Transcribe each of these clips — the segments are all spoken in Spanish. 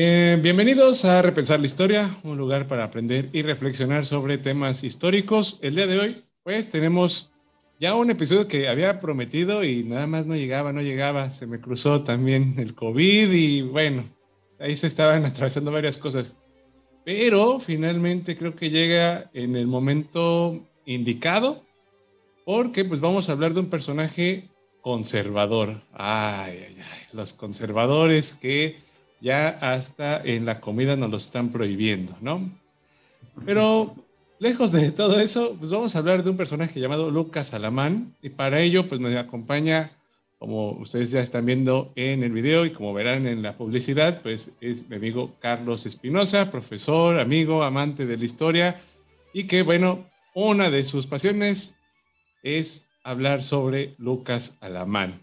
Eh, bienvenidos a Repensar la Historia, un lugar para aprender y reflexionar sobre temas históricos. El día de hoy, pues tenemos ya un episodio que había prometido y nada más no llegaba, no llegaba. Se me cruzó también el COVID y bueno, ahí se estaban atravesando varias cosas. Pero finalmente creo que llega en el momento indicado porque pues vamos a hablar de un personaje conservador. Ay, ay, ay, los conservadores que ya hasta en la comida nos lo están prohibiendo, ¿no? Pero lejos de todo eso, pues vamos a hablar de un personaje llamado Lucas Alamán y para ello pues me acompaña, como ustedes ya están viendo en el video y como verán en la publicidad, pues es mi amigo Carlos Espinosa, profesor, amigo, amante de la historia y que bueno, una de sus pasiones es hablar sobre Lucas Alamán,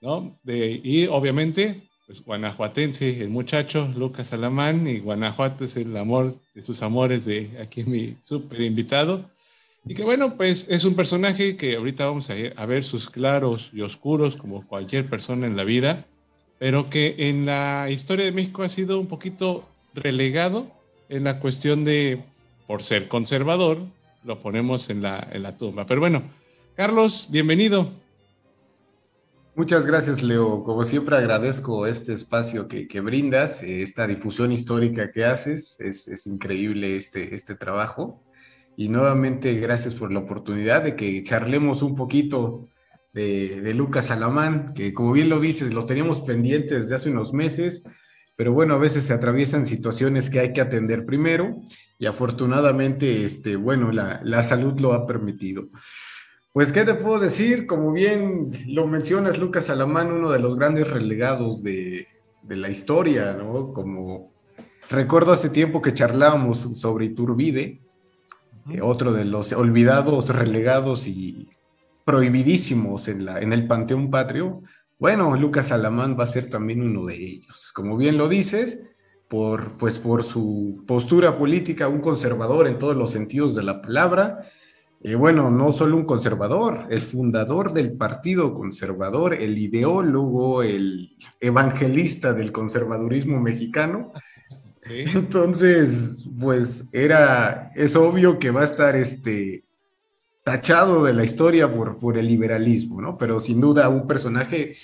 ¿no? Y obviamente pues, guanajuatense, el muchacho Lucas Alamán, y Guanajuato es el amor de sus amores de aquí mi súper invitado. Y que bueno, pues es un personaje que ahorita vamos a, a, ver sus claros y oscuros como cualquier persona en la vida, pero que en la historia de México ha sido un poquito relegado en la cuestión de, por ser conservador, lo ponemos en la, en la tumba. Pero bueno, Carlos, bienvenido. Muchas gracias, Leo. Como siempre, agradezco este espacio que, brindas, eh, esta difusión histórica que haces. Es, es, increíble este, este trabajo. Y nuevamente, gracias por la oportunidad de que charlemos un poquito de, de Lucas Alamán, que como bien lo dices, lo teníamos pendiente desde hace unos meses, pero bueno, a veces se atraviesan situaciones que hay que atender primero y afortunadamente, este, bueno, la, la salud lo ha permitido. Pues, ¿qué te puedo decir? Como bien lo mencionas, Lucas Alamán, uno de los grandes relegados de, de la historia, ¿no? Como recuerdo hace tiempo que charlábamos sobre Iturbide, -huh. otro de los olvidados, relegados y prohibidísimos en, la, en el Panteón Patrio. Bueno, Lucas Alamán va a ser también uno de ellos. Como bien lo dices, por, pues por su postura política, un conservador en todos los sentidos de la palabra, eh, bueno, no solo un conservador, el fundador del Partido Conservador, el ideólogo, el evangelista del conservadurismo mexicano. Sí. Entonces, pues era, es obvio que va a estar este, tachado de la historia por, por el liberalismo, ¿no? Pero sin duda un personaje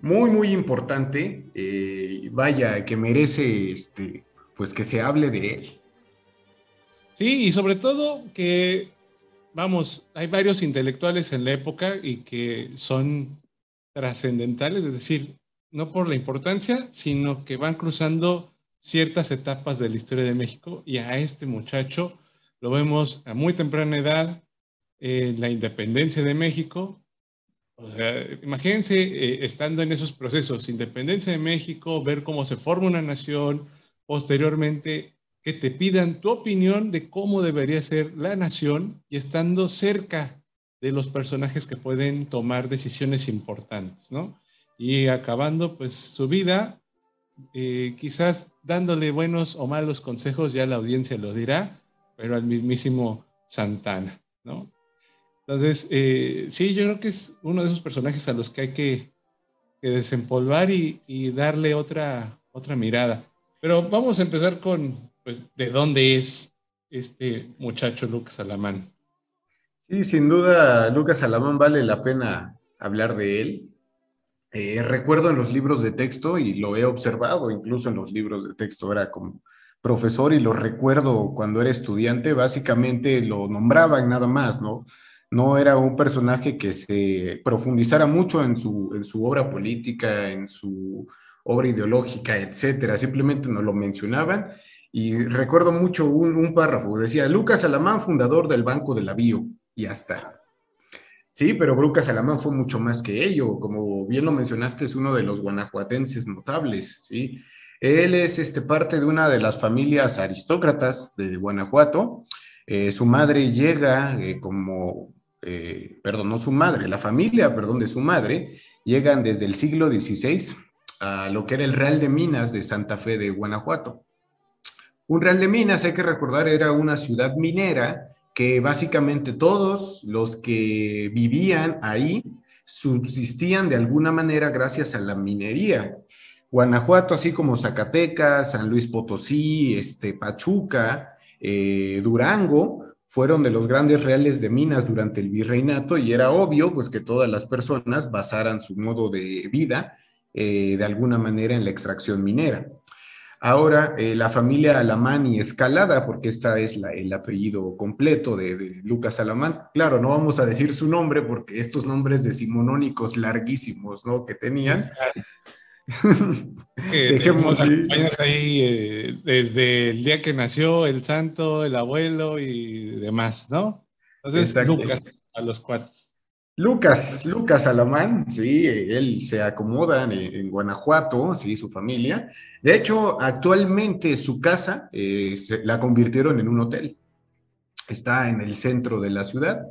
muy, muy importante, eh, vaya, que merece, este, pues que se hable de él. Sí, y sobre todo que vamos, hay varios intelectuales en la época y que son trascendentales, es decir, no por la importancia, sino que van cruzando ciertas etapas de la historia de México y a este muchacho lo vemos a muy temprana edad, en la independencia de México. O imagínense eh, estando en esos procesos, independencia de México, ver cómo se forma una nación, posteriormente que te pidan tu opinión de cómo debería ser la nación y estando cerca de los personajes que pueden tomar decisiones importantes, ¿no? Y acabando pues su vida, eh, quizás dándole buenos o malos consejos, ya la audiencia lo dirá, pero al mismísimo Santana, ¿no? Entonces, eh, sí, yo creo que es uno de esos personajes a los que hay que, desempolvar y, y darle otra, otra mirada. Pero vamos a empezar con, pues, de dónde es este muchacho Lucas Alamán. Sí, sin duda, Lucas Alamán vale la pena hablar de él. Eh, recuerdo en los libros de texto, y lo he observado incluso en los libros de texto, era como profesor y lo recuerdo cuando era estudiante, básicamente lo nombraban nada más, ¿no? No era un personaje que se profundizara mucho en su, en su obra política, en su obra ideológica, etcétera. Simplemente nos lo mencionaban y recuerdo mucho un, párrafo, decía, Lucas Alamán, fundador del Banco de la y hasta. Sí, pero Lucas Alamán fue mucho más que ello, como bien lo mencionaste, es uno de los guanajuatenses notables, ¿sí? Él es este, parte de una de las familias aristócratas de Guanajuato. Eh, su madre llega eh, como, eh, perdón, no su madre, la familia, perdón, de su madre, llegan desde el siglo XVI a lo que era el Real de Minas de Santa Fe de Guanajuato. Un Real de Minas, hay que recordar, era una ciudad minera que básicamente todos los que vivían ahí subsistían de alguna manera gracias a la minería. Guanajuato, así como Zacatecas, San Luis Potosí, este, Pachuca, eh, Durango, fueron de los grandes reales de minas durante el virreinato y era obvio pues que todas las personas basaran su modo de vida eh, de alguna manera en la extracción minera. Ahora, eh, la familia Alamán y Escalada, porque esta es el apellido completo de, Lucas Alamán. Claro, no vamos a decir su nombre porque estos nombres decimonónicos larguísimos, ¿no? Que tenían. Dejemos ahí eh, desde el día que nació el santo, el abuelo y demás, ¿no? Entonces, Lucas a los cuates. Lucas, Lucas Alamán, sí, él se acomoda en, Guanajuato, sí, su familia. De hecho, actualmente su casa eh, la convirtieron en un hotel. Está en el centro de la ciudad,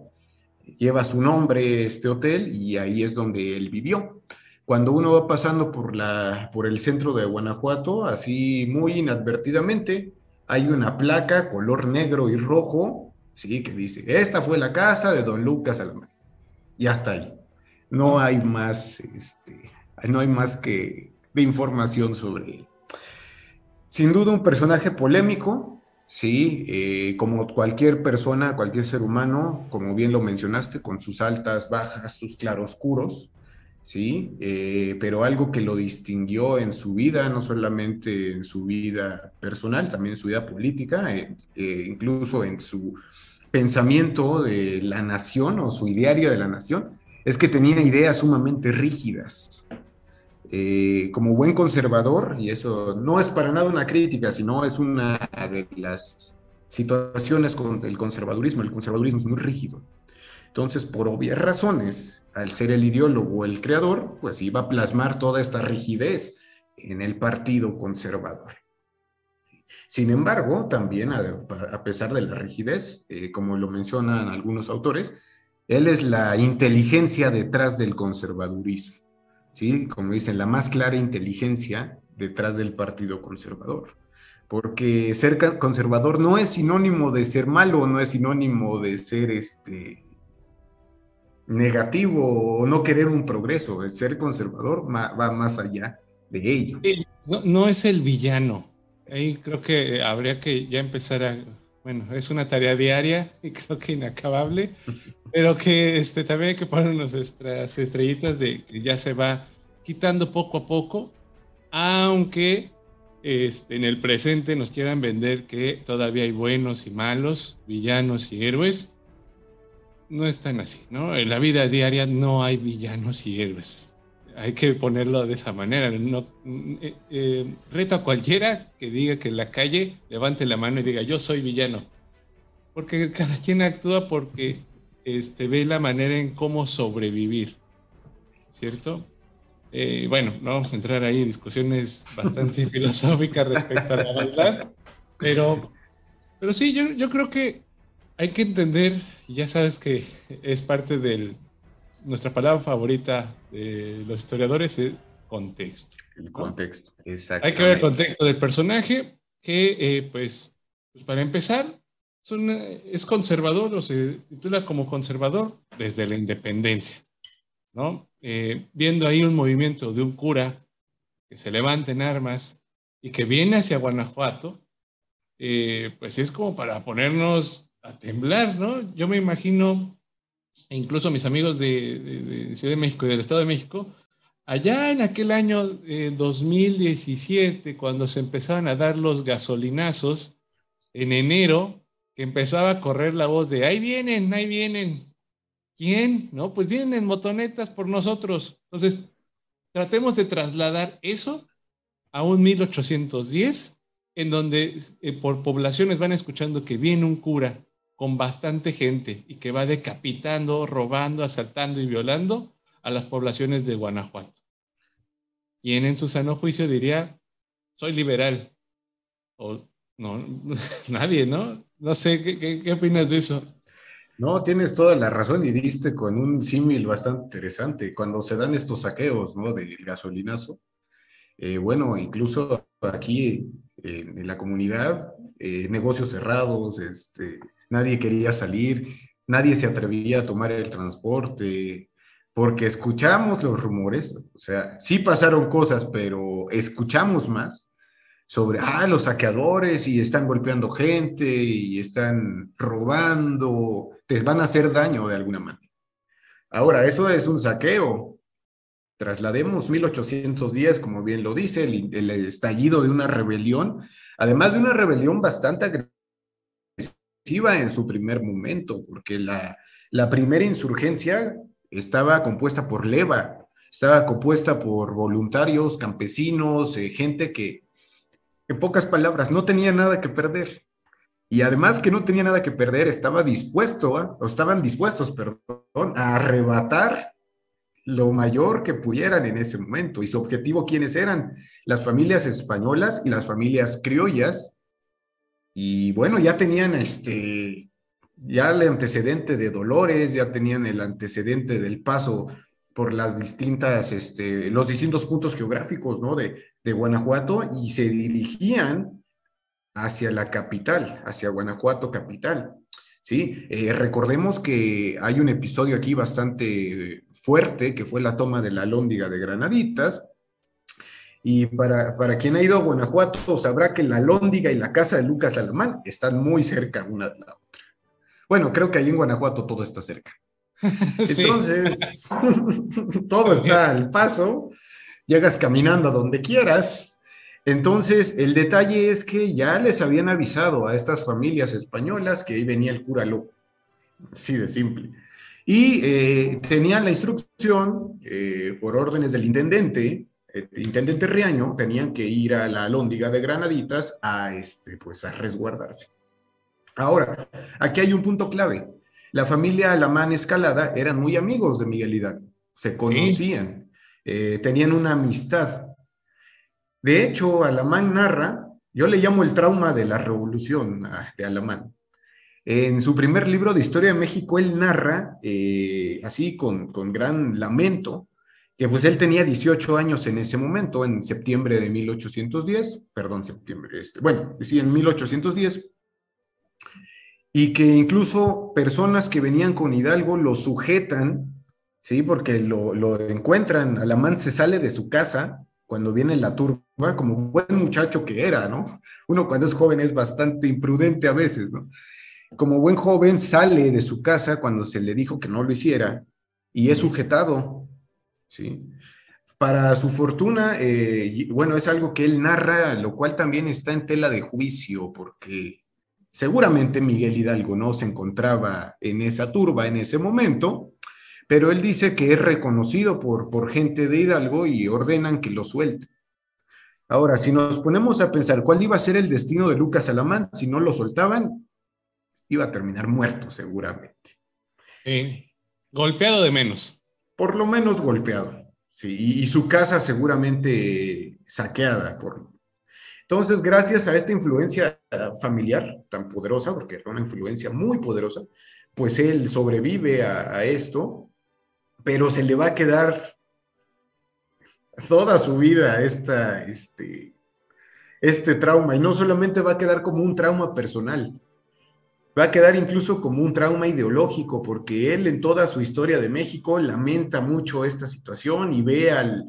lleva su nombre este hotel y ahí es donde él vivió. Cuando uno va pasando por, la, por el centro de Guanajuato, así muy inadvertidamente, hay una placa color negro y rojo, sí, que dice, esta fue la casa de don Lucas Alamán y hasta ahí. No hay más, este, no hay más que de información sobre él. Sin duda un personaje polémico, sí, eh, como cualquier persona, cualquier ser humano, como bien lo mencionaste, con sus altas, bajas, sus claroscuros, sí, eh, pero algo que lo distinguió en su vida, no solamente en su vida personal, también en su vida política, eh, incluso en su pensamiento de la nación o su ideario de la nación es que tenía ideas sumamente rígidas. Eh, como buen conservador, y eso no es para nada una crítica, sino es una de las situaciones con el conservadurismo. El conservadurismo es muy rígido. Entonces, por obvias razones, al ser el ideólogo, el creador, pues iba a plasmar toda esta rigidez en el partido conservador. Sin embargo, también a, pesar de la rigidez, eh, como lo mencionan algunos autores, él es la inteligencia detrás del conservadurismo, ¿sí? Como dicen, la más clara inteligencia detrás del Partido Conservador. Porque ser conservador no es sinónimo de ser malo, no es sinónimo de ser este negativo o no querer un progreso. El ser conservador va más allá de ello. no es el villano, Ahí creo que habría que ya empezar a, bueno, es una tarea diaria y creo que inacabable, pero que este, también hay que poner nuestras estrellitas de que ya se va quitando poco a poco, aunque este, en el presente nos quieran vender que todavía hay buenos y malos, villanos y héroes. No es tan así, ¿no? En la vida diaria no hay villanos y héroes hay que ponerlo de esa manera. No, eh, eh, reto a cualquiera que diga que en la calle levante la mano y diga yo soy villano. Porque cada quien actúa porque este, ve la manera en cómo sobrevivir. ¿Cierto? Eh, bueno, no vamos a entrar ahí en discusiones bastante filosóficas respecto a la verdad. Pero, pero sí, yo, yo creo que hay que entender, ya sabes que es parte del, nuestra palabra favorita de los historiadores es contexto. El contexto, exacto. Hay que ver el contexto del personaje, que eh, pues, pues, para empezar, es conservador o se titula como conservador desde la independencia, ¿no? Eh, viendo ahí un movimiento de un cura que se levanta en armas y que viene hacia Guanajuato, eh, pues es como para ponernos a temblar, ¿no? Yo me imagino e incluso mis amigos de, Ciudad de México y del Estado de México, allá en aquel año 2017, cuando se empezaban a dar los gasolinazos, en enero, que empezaba a correr la voz de, ahí vienen, ahí vienen. ¿Quién? No, pues vienen en motonetas por nosotros. Entonces, tratemos de trasladar eso a un 1810, en donde eh, por poblaciones van escuchando que viene un cura con bastante gente y que va decapitando, robando, asaltando y violando a las poblaciones de Guanajuato. ¿Quién en su sano juicio diría, soy liberal? O no, nadie, ¿no? No sé, ¿qué, opinas de eso? No, tienes toda la razón y diste con un símil bastante interesante. Cuando se dan estos saqueos, ¿no? Del gasolinazo. Eh, bueno, incluso aquí en la comunidad, eh, negocios cerrados, este, nadie quería salir, nadie se atrevía a tomar el transporte, porque escuchamos los rumores, o sea, sí pasaron cosas, pero escuchamos más sobre, ah, los saqueadores y están golpeando gente y están robando, te van a hacer daño de alguna manera. Ahora, eso es un saqueo. Traslademos 1810, como bien lo dice, el, estallido de una rebelión, además de una rebelión bastante en su primer momento, porque la, la primera insurgencia estaba compuesta por leva, estaba compuesta por voluntarios, campesinos, eh, gente que, en pocas palabras, no tenía nada que perder. Y además que no tenía nada que perder, estaba dispuesto, ¿ah? o estaban dispuestos, perdón, a arrebatar lo mayor que pudieran en ese momento. Y su objetivo, ¿quiénes eran? Las familias españolas y las familias criollas. Y bueno, ya tenían este, ya el antecedente de Dolores, ya tenían el antecedente del paso por las distintas, este, los distintos puntos geográficos, ¿no? De, de Guanajuato y se dirigían hacia la capital, hacia Guanajuato capital. ¿sí? Eh, recordemos que hay un episodio aquí bastante fuerte, que fue la toma de la Lóndiga de Granaditas. Y para, para quien ha ido a Guanajuato, sabrá que la Lóndiga y la casa de Lucas Alamán están muy cerca una de la otra. Bueno, creo que ahí en Guanajuato todo está cerca. Entonces, todo está al paso, llegas caminando a donde quieras, entonces, el detalle es que ya les habían avisado a estas familias españolas que ahí venía el cura loco, así de simple. Y eh, tenían la instrucción, eh, por órdenes del intendente, intendente Riaño, tenían que ir a la Lóndiga de Granaditas a, este, pues, a resguardarse. Ahora, aquí hay un punto clave. La familia Alamán Escalada eran muy amigos de Miguel Hidalgo, se conocían, eh, tenían una amistad. De hecho, Alamán narra, yo le llamo el trauma de la revolución ah, de Alamán. En su primer libro de Historia de México, él narra, eh, así con, gran lamento, que pues él tenía 18 años en ese momento, en septiembre de 1810, perdón, septiembre, este, bueno, sí, en 1810, y que incluso personas que venían con Hidalgo lo sujetan, ¿sí? Porque lo, lo encuentran, Alamán se sale de su casa cuando viene la turba, como buen muchacho que era, ¿no? Uno cuando es joven es bastante imprudente a veces, ¿no? Como buen joven sale de su casa cuando se le dijo que no lo hiciera y es sujetado, ¿sí? Para su fortuna, eh, bueno, es algo que él narra, lo cual también está en tela de juicio, porque seguramente Miguel Hidalgo no se encontraba en esa turba en ese momento, pero él dice que es reconocido por, por gente de Hidalgo y ordenan que lo suelte. Ahora, si nos ponemos a pensar cuál iba a ser el destino de Lucas Alamán, si no lo soltaban, iba a terminar muerto seguramente. golpeado de menos. Por lo menos golpeado, sí, y, su casa seguramente saqueada. Por... Entonces, gracias a esta influencia familiar tan poderosa, porque era una influencia muy poderosa, pues él sobrevive a esto pero se le va a quedar toda su vida esta, este, este trauma. Y no solamente va a quedar como un trauma personal, va a quedar incluso como un trauma ideológico, porque él en toda su historia de México lamenta mucho esta situación y ve al,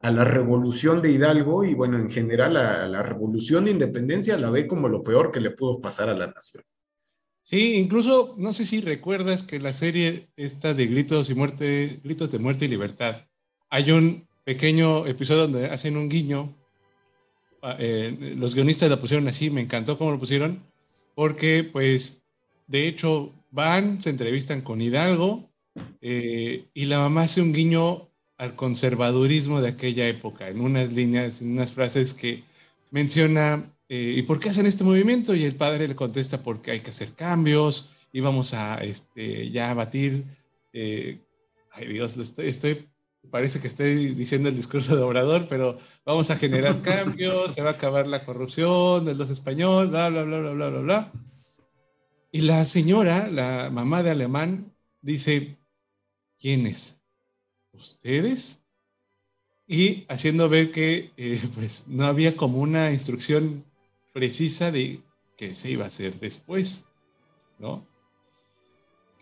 a la revolución de Hidalgo y bueno, en general a la revolución de independencia la ve como lo peor que le pudo pasar a la nación. Sí, incluso, no sé si recuerdas que la serie esta de Gritos y Muerte, Gritos de Muerte y Libertad, hay un pequeño episodio donde hacen un guiño. Eh, los guionistas la pusieron así, me encantó cómo lo pusieron, porque pues de hecho van, se entrevistan con Hidalgo eh, y la mamá hace un guiño al conservadurismo de aquella época, en unas líneas, en unas frases que menciona eh, ¿y por qué hacen este movimiento? Y el padre le contesta, porque hay que hacer cambios y vamos a este, ya batir. Eh, ay Dios, estoy, estoy, parece que estoy diciendo el discurso de Obrador, pero vamos a generar cambios, se va a acabar la corrupción de los españoles, bla, bla, bla, bla, bla, bla, bla. Y la señora, la mamá de Alemán, dice, ¿quiénes? ¿Ustedes? Y haciendo ver que eh, pues no había como una instrucción precisa de qué se iba a hacer después, ¿no?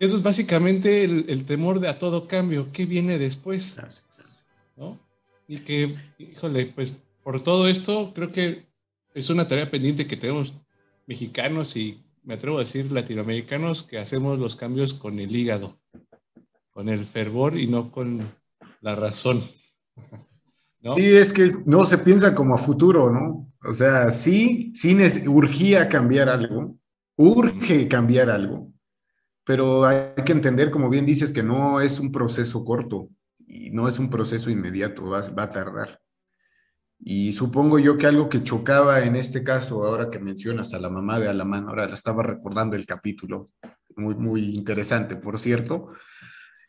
Eso es básicamente el, temor de a todo cambio. ¿Qué viene después? ¿No? Y que, híjole, pues por todo esto, creo que es una tarea pendiente que tenemos mexicanos y me atrevo a decir latinoamericanos que hacemos los cambios con el hígado, con el fervor y no con la razón. Sí, es que no se piensa como a futuro, ¿no? O sea, sí, sí urgía cambiar algo, urge cambiar algo, pero hay que entender, como bien dices, que no es un proceso corto y no es un proceso inmediato, va, va a tardar. Y supongo yo que algo que chocaba en este caso, ahora que mencionas a la mamá de Alamán, ahora la estaba recordando el capítulo, muy, muy interesante, por cierto,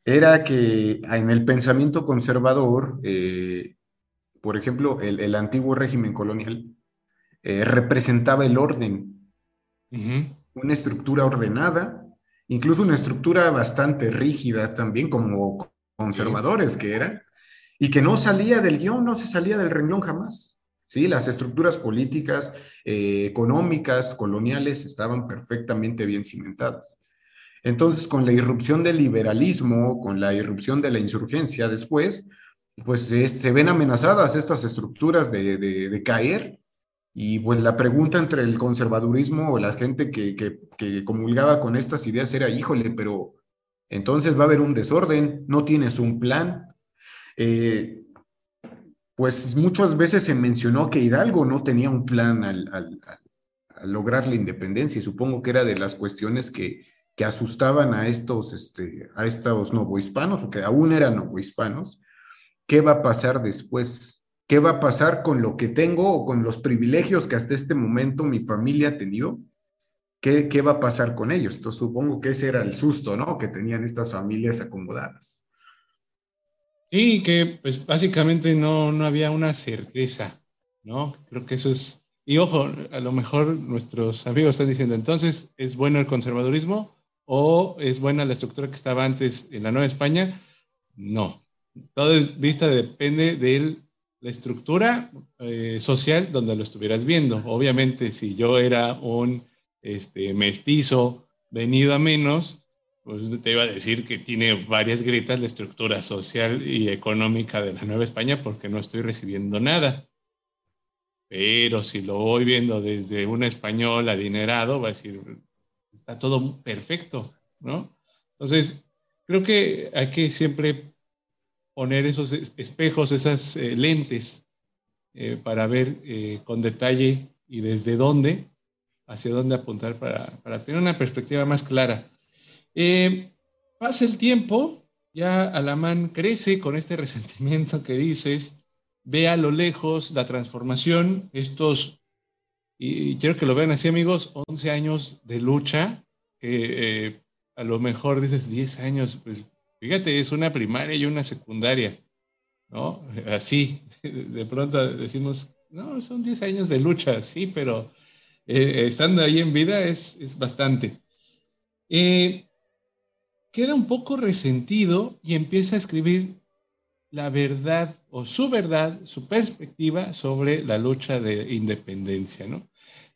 era que en el pensamiento conservador, eh, por ejemplo, el, antiguo régimen colonial eh, representaba el orden, una estructura ordenada, incluso una estructura bastante rígida también, como conservadores que eran, y que no salía del guion, no se salía del renglón jamás. ¿sí? Las estructuras políticas, eh, económicas, coloniales estaban perfectamente bien cimentadas. Entonces, con la irrupción del liberalismo, con la irrupción de la insurgencia después, pues se ven amenazadas estas estructuras de, de, caer. Y pues la pregunta entre el conservadurismo o la gente que, que, que comulgaba con estas ideas era, híjole, pero entonces va a haber un desorden, no tienes un plan, eh, pues muchas veces se mencionó que Hidalgo no tenía un plan al, lograr la independencia y supongo que era de las cuestiones que, asustaban a estos, este, a estos novohispanos, o que aún eran novohispanos. ¿Qué va a pasar después? ¿Qué va a pasar con lo que tengo o con los privilegios que hasta este momento mi familia ha tenido? ¿Qué, qué va a pasar con ellos? Entonces supongo que ese era el susto, ¿no? Que tenían estas familias acomodadas. Sí, que pues básicamente no, no había una certeza, ¿no? Creo que eso es... Y ojo, a lo mejor nuestros amigos están diciendo, entonces, ¿es bueno el conservadurismo o es buena la estructura que estaba antes en la Nueva España? No. Todo vista depende de la estructura eh, social donde lo estuvieras viendo. Obviamente, si yo era un este, mestizo venido a menos, pues te iba a decir que tiene varias grietas la estructura social y económica de la Nueva España porque no estoy recibiendo nada. Pero si lo voy viendo desde un español adinerado, va a decir, está todo perfecto, ¿no? Entonces, creo que hay que siempre poner esos espejos, esas eh, lentes eh, para ver eh, con detalle y desde dónde, hacia dónde apuntar para, para tener una perspectiva más clara. Eh, pasa el tiempo, ya Alamán crece con este resentimiento que dices, ve a lo lejos la transformación, estos, y, quiero que lo vean así amigos, 11 años de lucha, que eh, a lo mejor dices 10 años, pues fíjate, es una primaria y una secundaria, ¿no? Así, de pronto decimos, no, son 10 años de lucha, sí, pero eh, estando ahí en vida es, es bastante. Queda un poco resentido y empieza a escribir la verdad o su verdad, su perspectiva sobre la lucha de independencia, ¿no?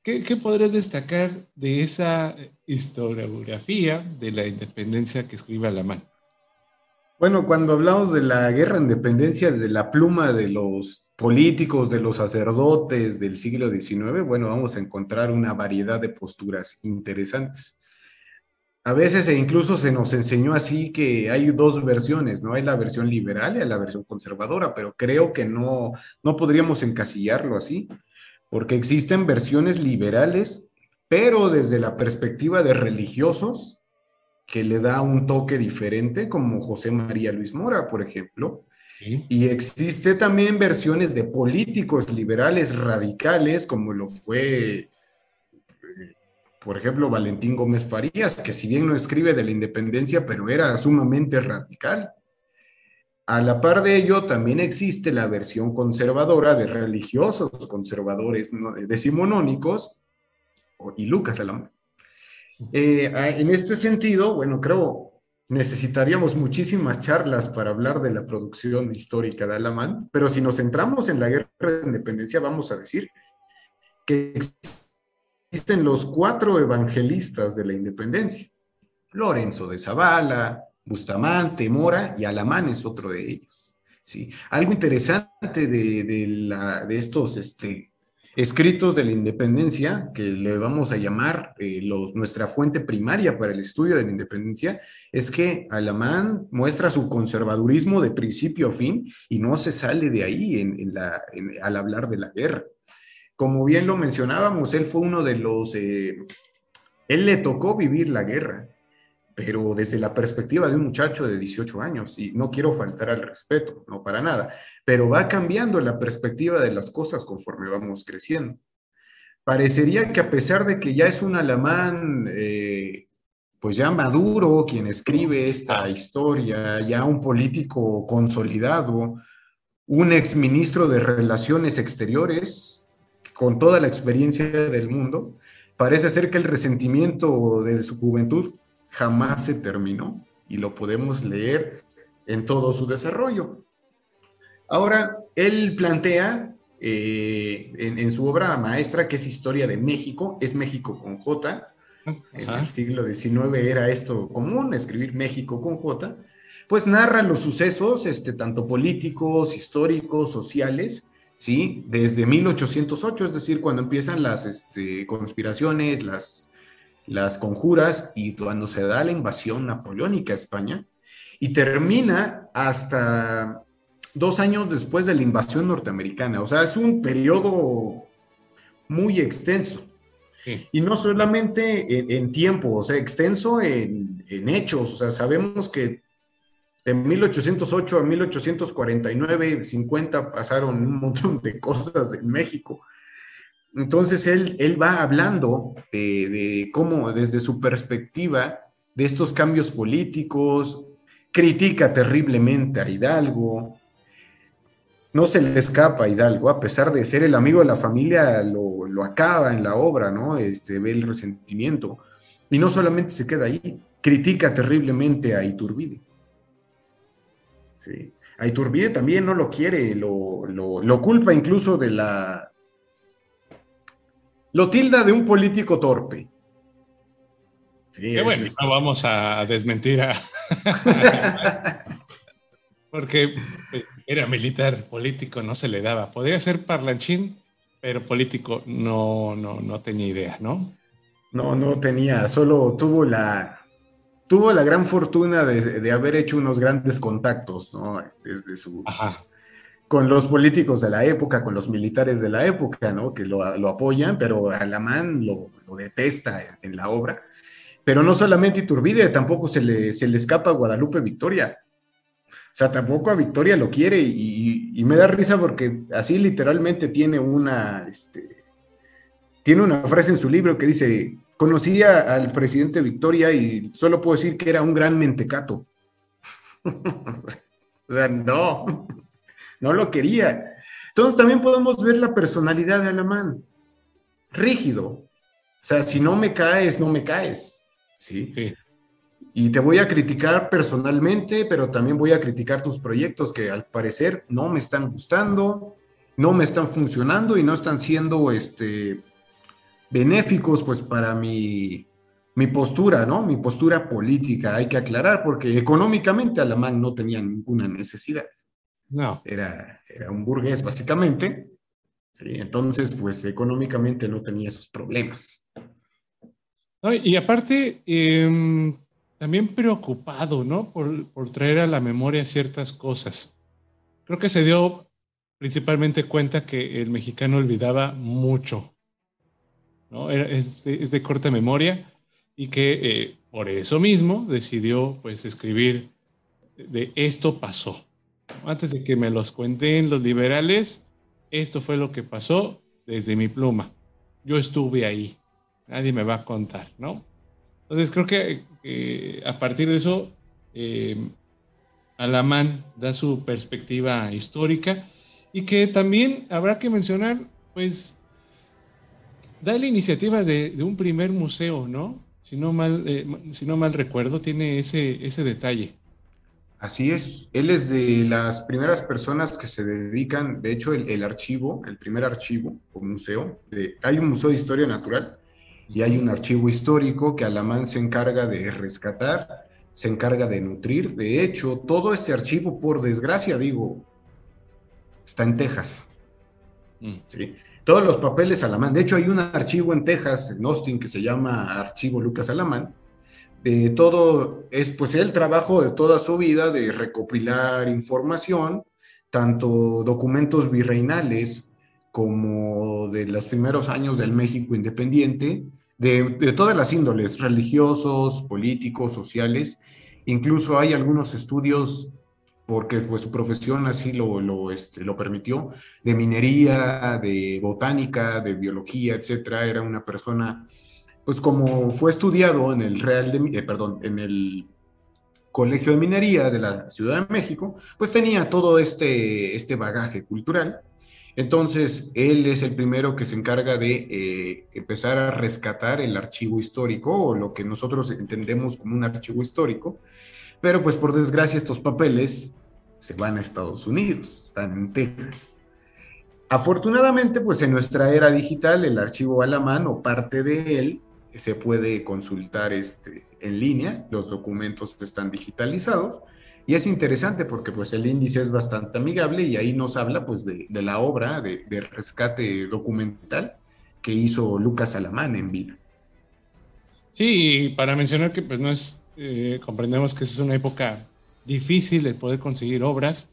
¿Qué, podrías destacar de esa historiografía de la independencia que escribe Alamán? Bueno, cuando hablamos de la guerra de independencia desde la pluma de los políticos, de los sacerdotes del siglo XIX, bueno, vamos a encontrar una variedad de posturas interesantes a veces e incluso se nos enseñó así que hay dos versiones, ¿no? Hay la versión liberal y hay la versión conservadora, pero creo que no, no podríamos encasillarlo así, porque existen versiones liberales, pero desde la perspectiva de religiosos, que le da un toque diferente, como José María Luis Mora, por ejemplo. Y existe también versiones de políticos liberales radicales, como lo fue por ejemplo, Valentín Gómez Farías, que si bien no escribe de la independencia, pero era sumamente radical. A la par de ello, también existe la versión conservadora de religiosos conservadores decimonónicos y Lucas Alamán. Eh, en este sentido, bueno, creo necesitaríamos muchísimas charlas para hablar de la producción histórica de Alamán, pero si nos centramos en la guerra de independencia, vamos a decir que existen los cuatro evangelistas de la independencia. Lorenzo de Zavala, Bustamante, Mora y Alamán es otro de ellos. ¿sí? Algo interesante de, de estos este, escritos de la independencia, que le vamos a llamar eh, los, nuestra fuente primaria para el estudio de la independencia, es que Alamán muestra su conservadurismo de principio a fin y no se sale de ahí en, la, al hablar de la guerra. Como bien lo mencionábamos, él fue uno de los... Eh, él le tocó vivir la guerra, pero desde la perspectiva de un muchacho de 18 años, y no quiero faltar al respeto, no para nada, pero va cambiando la perspectiva de las cosas conforme vamos creciendo. Parecería que a pesar de que ya es un alemán, eh, pues ya maduro, quien escribe esta historia, ya un político consolidado, un exministro de Relaciones Exteriores, con toda la experiencia del mundo, parece ser que el resentimiento de su juventud jamás se terminó y lo podemos leer en todo su desarrollo. Ahora, él plantea eh, en, su obra maestra, que es Historia de México, es México con J, en el siglo XIX era esto común, escribir México con J, pues narra los sucesos, este, tanto políticos, históricos, sociales, ¿sí? Desde 1808, es decir, cuando empiezan las este, conspiraciones, las las conjuras y cuando se da la invasión napoleónica a España y termina hasta dos años después de la invasión norteamericana. O sea, es un periodo muy extenso. Y no solamente en, tiempo, o sea, extenso en, en, hechos. O sea, sabemos que de 1808 a 1849, 50 pasaron un montón de cosas en México. Entonces él, él va hablando de, cómo desde su perspectiva de estos cambios políticos, critica terriblemente a Hidalgo, no se le escapa a Hidalgo, a pesar de ser el amigo de la familia, lo, lo, acaba en la obra, ¿no? Este, ve el resentimiento. Y no solamente se queda ahí, critica terriblemente a Iturbide. Sí. A Iturbide también no lo quiere, lo, lo culpa incluso de la, lo tilda de un político torpe. Qué bueno, no vamos a desmentir a... Porque eh, era militar, político no se le daba. Podría ser parlanchín, pero político no, no, no tenía idea, ¿no? No, no tenía, solo tuvo la, tuvo la gran fortuna de, de haber hecho unos grandes contactos, ¿no? Desde su, Ajá con los políticos de la época, con los militares de la época, ¿no? Que lo, apoyan, pero Alamán lo, lo detesta en, la obra. Pero no solamente Iturbide, tampoco se le, se le escapa a Guadalupe Victoria. O sea, tampoco a Victoria lo quiere y, me da risa porque así literalmente tiene una, este, tiene una frase en su libro que dice, conocía al presidente Victoria y solo puedo decir que era un gran mentecato. o sea, no no lo quería. Entonces también podemos ver la personalidad de Alamán, rígido. O sea, si no me caes, no me caes. ¿sí? Y te voy a criticar personalmente, pero también voy a criticar tus proyectos que al parecer no me están gustando, no me están funcionando y no están siendo este, benéficos pues para mi, mi postura, ¿no? Mi postura política, hay que aclarar, porque económicamente Alamán no tenía ninguna necesidad. No. Era, era un burgués, básicamente. Entonces, pues económicamente no tenía esos problemas. y aparte, em, también preocupado, ¿no? Por, por, traer a la memoria ciertas cosas. Creo que se dio principalmente cuenta que el mexicano olvidaba mucho, es, de, corta memoria y que eh, por eso mismo decidió, pues, escribir de esto pasó, antes de que me los cuenten los liberales, esto fue lo que pasó desde mi pluma. Yo estuve ahí, nadie me va a contar, ¿no? Entonces creo que a partir de eso, eh, Alamán da su perspectiva histórica y que también habrá que mencionar, pues, da la iniciativa de, un primer museo, ¿no? Si no mal, eh, si no mal recuerdo, tiene ese, ese detalle. Así es, él es de las primeras personas que se dedican, de hecho el, archivo, el primer archivo o museo, hay un museo de historia natural y hay un archivo histórico que Alamán se encarga de rescatar, se encarga de nutrir. De hecho, todo este archivo, por desgracia, digo, está en Texas. Mm. ¿sí? Todos los papeles Alamán. De hecho, hay un archivo en Texas, en Austin, que se llama Archivo Lucas Alamán. De todo, es pues el trabajo de toda su vida de recopilar información, tanto documentos virreinales como de los primeros años del México independiente, de, todas las índoles, religiosos, políticos, sociales. Incluso hay algunos estudios, porque pues, su profesión así lo, este, lo permitió, de minería, de botánica, de biología, etcétera. Era una persona, pues como fue estudiado en el Real de, eh, perdón, en el Colegio de Minería de la Ciudad de México, pues tenía todo este, este bagaje cultural entonces, él es el primero que se encarga de eh, empezar a rescatar el archivo histórico o lo que nosotros entendemos como un archivo histórico, pero pues por desgracia estos papeles se van a Estados Unidos, están en Texas. Afortunadamente, pues en nuestra era digital, el archivo a la mano, parte de él, se puede consultar este, en línea, los documentos están digitalizados, y es interesante porque pues el índice es bastante amigable y ahí nos habla pues de, la obra de, rescate documental que hizo Lucas Alamán en vida. Sí, para mencionar que pues no es, eh, comprendemos que es una época difícil de poder conseguir obras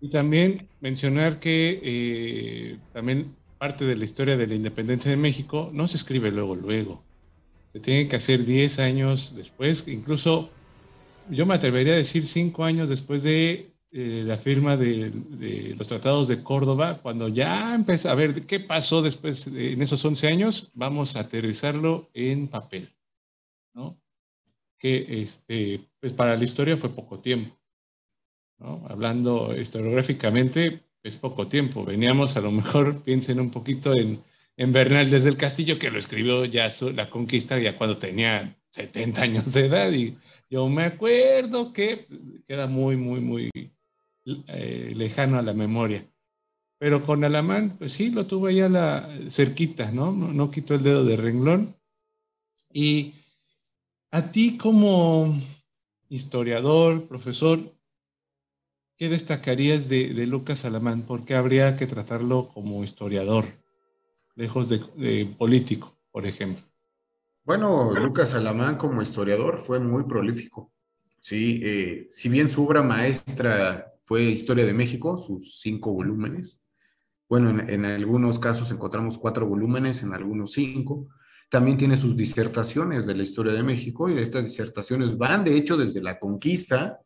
y también mencionar que eh, también parte de la historia de la independencia de México no se escribe luego, luego. Se tiene que hacer 10 años después, incluso yo me atrevería a decir cinco años después de eh, la firma de, los tratados de Córdoba, cuando ya empezó a ver qué pasó después en esos 11 años, vamos a aterrizarlo en papel, ¿no? Que este, pues para la historia fue poco tiempo, ¿no? Hablando historiográficamente, es poco tiempo. Veníamos a lo mejor, piensen un poquito en, en Bernal desde el Castillo, que lo escribió ya la conquista ya cuando tenía 70 años de edad y yo me acuerdo que queda muy, muy, muy eh, lejano a la memoria. Pero con Alamán, pues sí, lo tuvo allá la, cerquita, ¿no? ¿no? No quitó el dedo de renglón. Y a ti como historiador, profesor, ¿qué destacarías de, Lucas Alamán? ¿Por qué habría que tratarlo como historiador, lejos de político, por ejemplo? Bueno, Lucas Alamán como historiador fue muy prolífico. Sí, eh, si bien su obra maestra fue Historia de México, sus cinco volúmenes, bueno, en, algunos casos encontramos cuatro volúmenes, en algunos cinco. También tiene sus disertaciones de la historia de México y estas disertaciones van, de hecho, desde la conquista,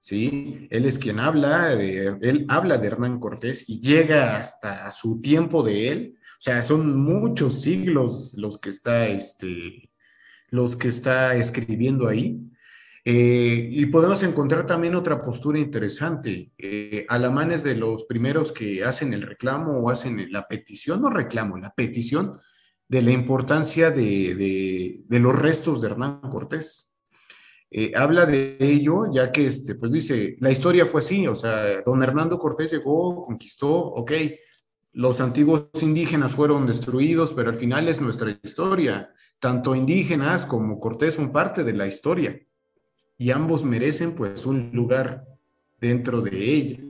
¿sí? Él es quien habla, él habla de Hernán Cortés y llega hasta su tiempo de él, o sea, son muchos siglos los que está, este, los que está escribiendo ahí. Eh, y podemos encontrar también otra postura interesante. Eh, es de los primeros que hacen el reclamo o hacen la petición, no reclamo, la petición de la importancia de, los restos de Hernán Cortés. Eh, habla de ello, ya que, este, pues dice, la historia fue así, o sea, don Hernando Cortés llegó, conquistó, ok, los antiguos indígenas fueron destruidos, pero al final es nuestra historia. Tanto indígenas como Cortés son parte de la historia y ambos merecen pues un lugar dentro de ella.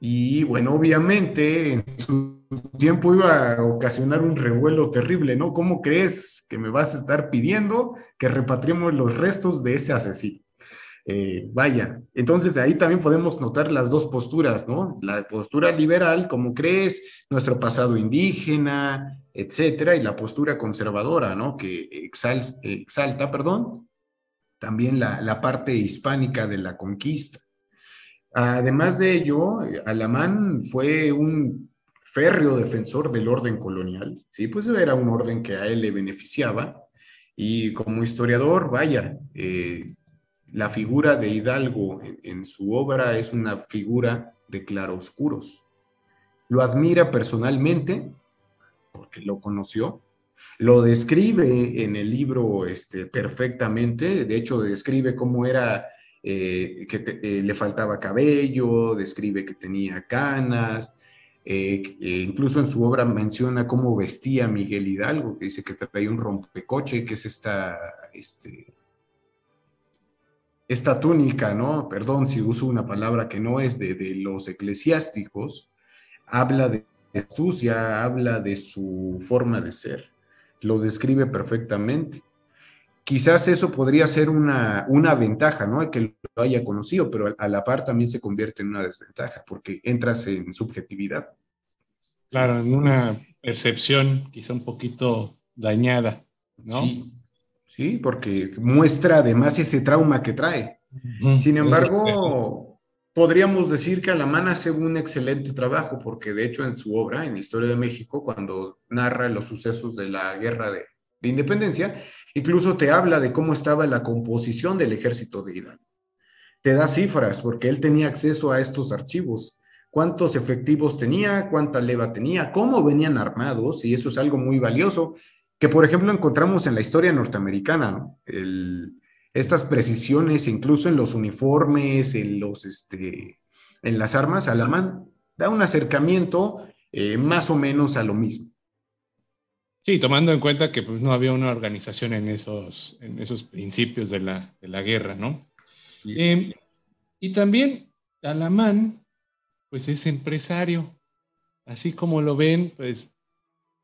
Y bueno, obviamente en su tiempo iba a ocasionar un revuelo terrible, ¿no? ¿Cómo crees que me vas a estar pidiendo que repatriemos los restos de ese asesino? Eh, vaya, entonces ahí también podemos notar las dos posturas, ¿no? La postura liberal, como crees, nuestro pasado indígena, etcétera, y la postura conservadora, ¿no? Que exalta, exalta perdón, también la, la, parte hispánica de la conquista. Además de ello, Alamán fue un férreo defensor del orden colonial, ¿sí? Pues era un orden que a él le beneficiaba, y como historiador, vaya, eh, la figura de Hidalgo en, su obra es una figura de claroscuros. Lo admira personalmente porque lo conoció, lo describe en el libro este, perfectamente, de hecho describe cómo era, eh, que eh, le faltaba cabello, describe que tenía canas, eh, incluso en su obra menciona cómo vestía Miguel Hidalgo, que dice que traía un rompecoche, que es esta, este, esta túnica, ¿no? Perdón si uso una palabra que no es de, de los eclesiásticos, habla de astucia, habla de su forma de ser, lo describe perfectamente. Quizás eso podría ser una, una ventaja, ¿no? Que lo haya conocido, pero a la par también se convierte en una desventaja, porque entras en subjetividad. Claro, en una percepción quizá un poquito dañada, ¿no? Sí, sí, porque muestra además ese trauma que trae. Sin embargo, podríamos decir que Alamán hace un excelente trabajo, porque de hecho en su obra, en Historia de México, cuando narra los sucesos de la guerra de, de independencia, Incluso te habla de cómo estaba la composición del ejército de Hidalgo. Te da cifras porque él tenía acceso a estos archivos. Cuántos efectivos tenía, cuánta leva tenía, cómo venían armados, y eso es algo muy valioso, que por ejemplo encontramos en la historia norteamericana, estas precisiones incluso en los uniformes, en, los, este, en las armas, Alamán da un acercamiento eh, más o menos a lo mismo. Sí, tomando en cuenta que pues, no había una organización en esos, en esos principios de la, de la guerra, ¿no? Eh, y también Alamán, pues es empresario. Así como lo ven, pues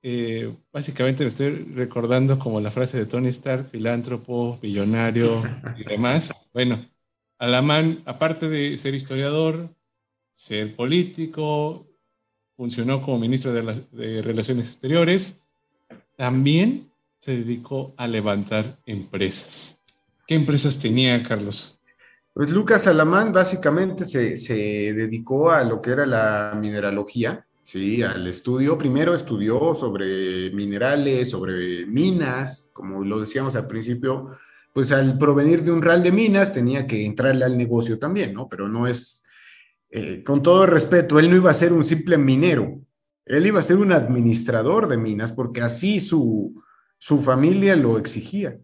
eh, básicamente me estoy recordando como la frase de Tony Stark, filántropo, billonario y demás. Bueno, Alamán, aparte de ser historiador, ser político, funcionó como ministro de, de Relaciones Exteriores, también se dedicó a levantar empresas. ¿Qué empresas tenía, Carlos? Pues Lucas Alamán básicamente se, dedicó a lo que era la mineralogía, sí, al estudio. Primero estudió sobre minerales, sobre minas, como lo decíamos al principio, pues al provenir de un real de minas tenía que entrarle al negocio también, ¿no? Pero no es, eh, con todo respeto, él no iba a ser un simple minero, él iba a ser un administrador de minas porque así su, su familia lo exigía.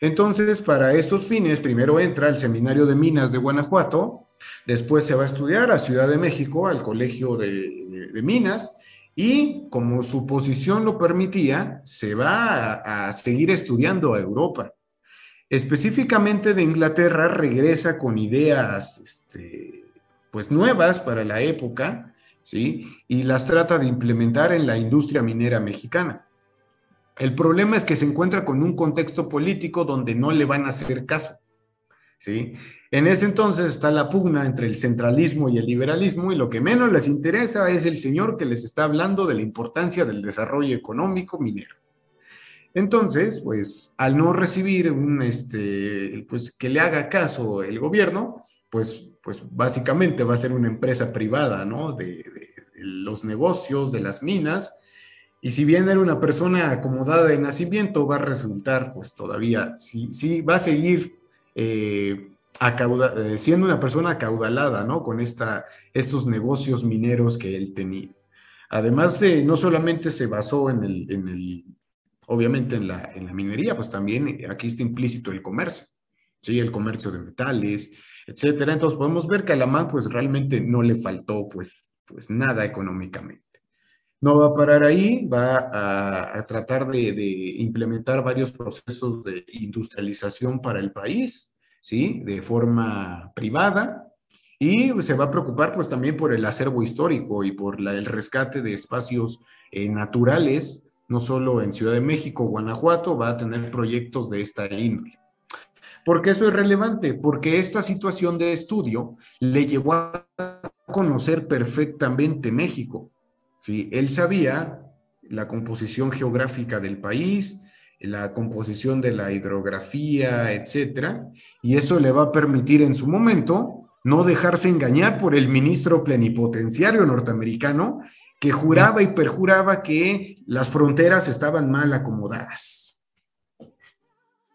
Entonces, para estos fines, primero entra al Seminario de Minas de Guanajuato, después se va a estudiar a Ciudad de México, al Colegio de, Minas, y como su posición lo permitía, se va a, seguir estudiando a Europa. Específicamente de Inglaterra, regresa con ideas este, pues nuevas para la época, ¿sí? Y las trata de implementar en la industria minera mexicana. El problema es que se encuentra con un contexto político donde no le van a hacer caso, ¿sí? En ese entonces está la pugna entre el centralismo y el liberalismo y lo que menos les interesa es el señor que les está hablando de la importancia del desarrollo económico minero. Entonces, pues al no recibir un, este, pues que le haga caso el gobierno, pues pues básicamente va a ser una empresa privada, ¿no? De, los negocios, de las minas. Y si bien era una persona acomodada de nacimiento, va a resultar, pues todavía, sí, sí va a seguir eh, eh, siendo una persona acaudalada, ¿no? Con esta, estos negocios mineros que él tenía. Además de, no solamente se basó en el, en el obviamente en la, en la minería, pues también aquí está implícito el comercio, ¿sí? El comercio de metales, etcétera. Entonces podemos ver que a Alamán pues realmente no le faltó pues, pues nada económicamente. No va a parar ahí, va a, tratar de, implementar varios procesos de industrialización para el país, ¿sí? De forma privada, y se va a preocupar pues también por el acervo histórico y por la, el rescate de espacios eh, naturales, no solo en Ciudad de México, Guanajuato, va a tener proyectos de esta índole. ¿Por qué eso es relevante? Porque esta situación de estudio le llevó a conocer perfectamente México. ¿sí? Él sabía la composición geográfica del país, la composición de la hidrografía, etcétera, y eso le va a permitir en su momento no dejarse engañar por el ministro plenipotenciario norteamericano que juraba y perjuraba que las fronteras estaban mal acomodadas.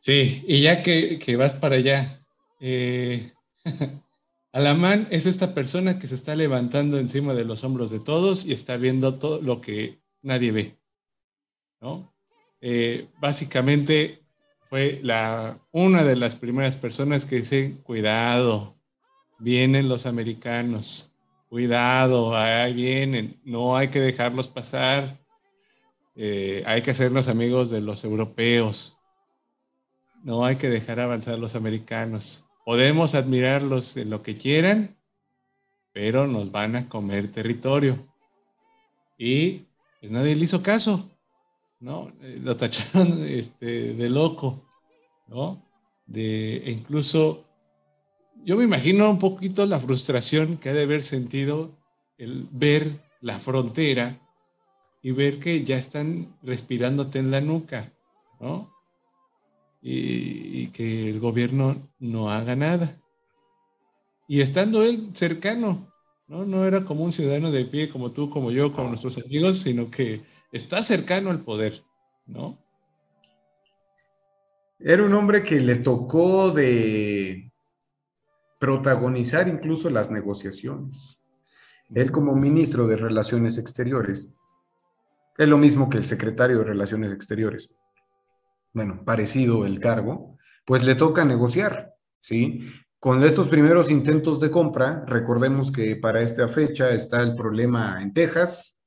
Sí, y ya que, vas para allá, eh, Alamán es esta persona que se está levantando encima de los hombros de todos y está viendo todo lo que nadie ve, ¿no? Eh, básicamente fue la, una de las primeras personas que dice, cuidado, vienen los americanos, cuidado, ahí vienen, no hay que dejarlos pasar, eh, hay que hacernos amigos de los europeos, no hay que dejar avanzar a los americanos. Podemos admirarlos en lo que quieran, pero nos van a comer territorio. Y pues, nadie le hizo caso, ¿no? Eh, lo tacharon este, de loco, ¿no? De incluso, yo me imagino un poquito la frustración que ha de haber sentido el ver la frontera y ver que ya están respirándote en la nuca, ¿no? Y, que el gobierno no haga nada. Y estando él cercano, ¿no? No era como un ciudadano de pie, como tú, como yo, como nuestros amigos, sino que está cercano al poder, ¿no? Era un hombre que le tocó de protagonizar incluso las negociaciones. Él como ministro de Relaciones Exteriores, es lo mismo que el secretario de Relaciones Exteriores bueno, parecido el cargo, pues le toca negociar, ¿sí? Con estos primeros intentos de compra, recordemos que para esta fecha está el problema en Texas,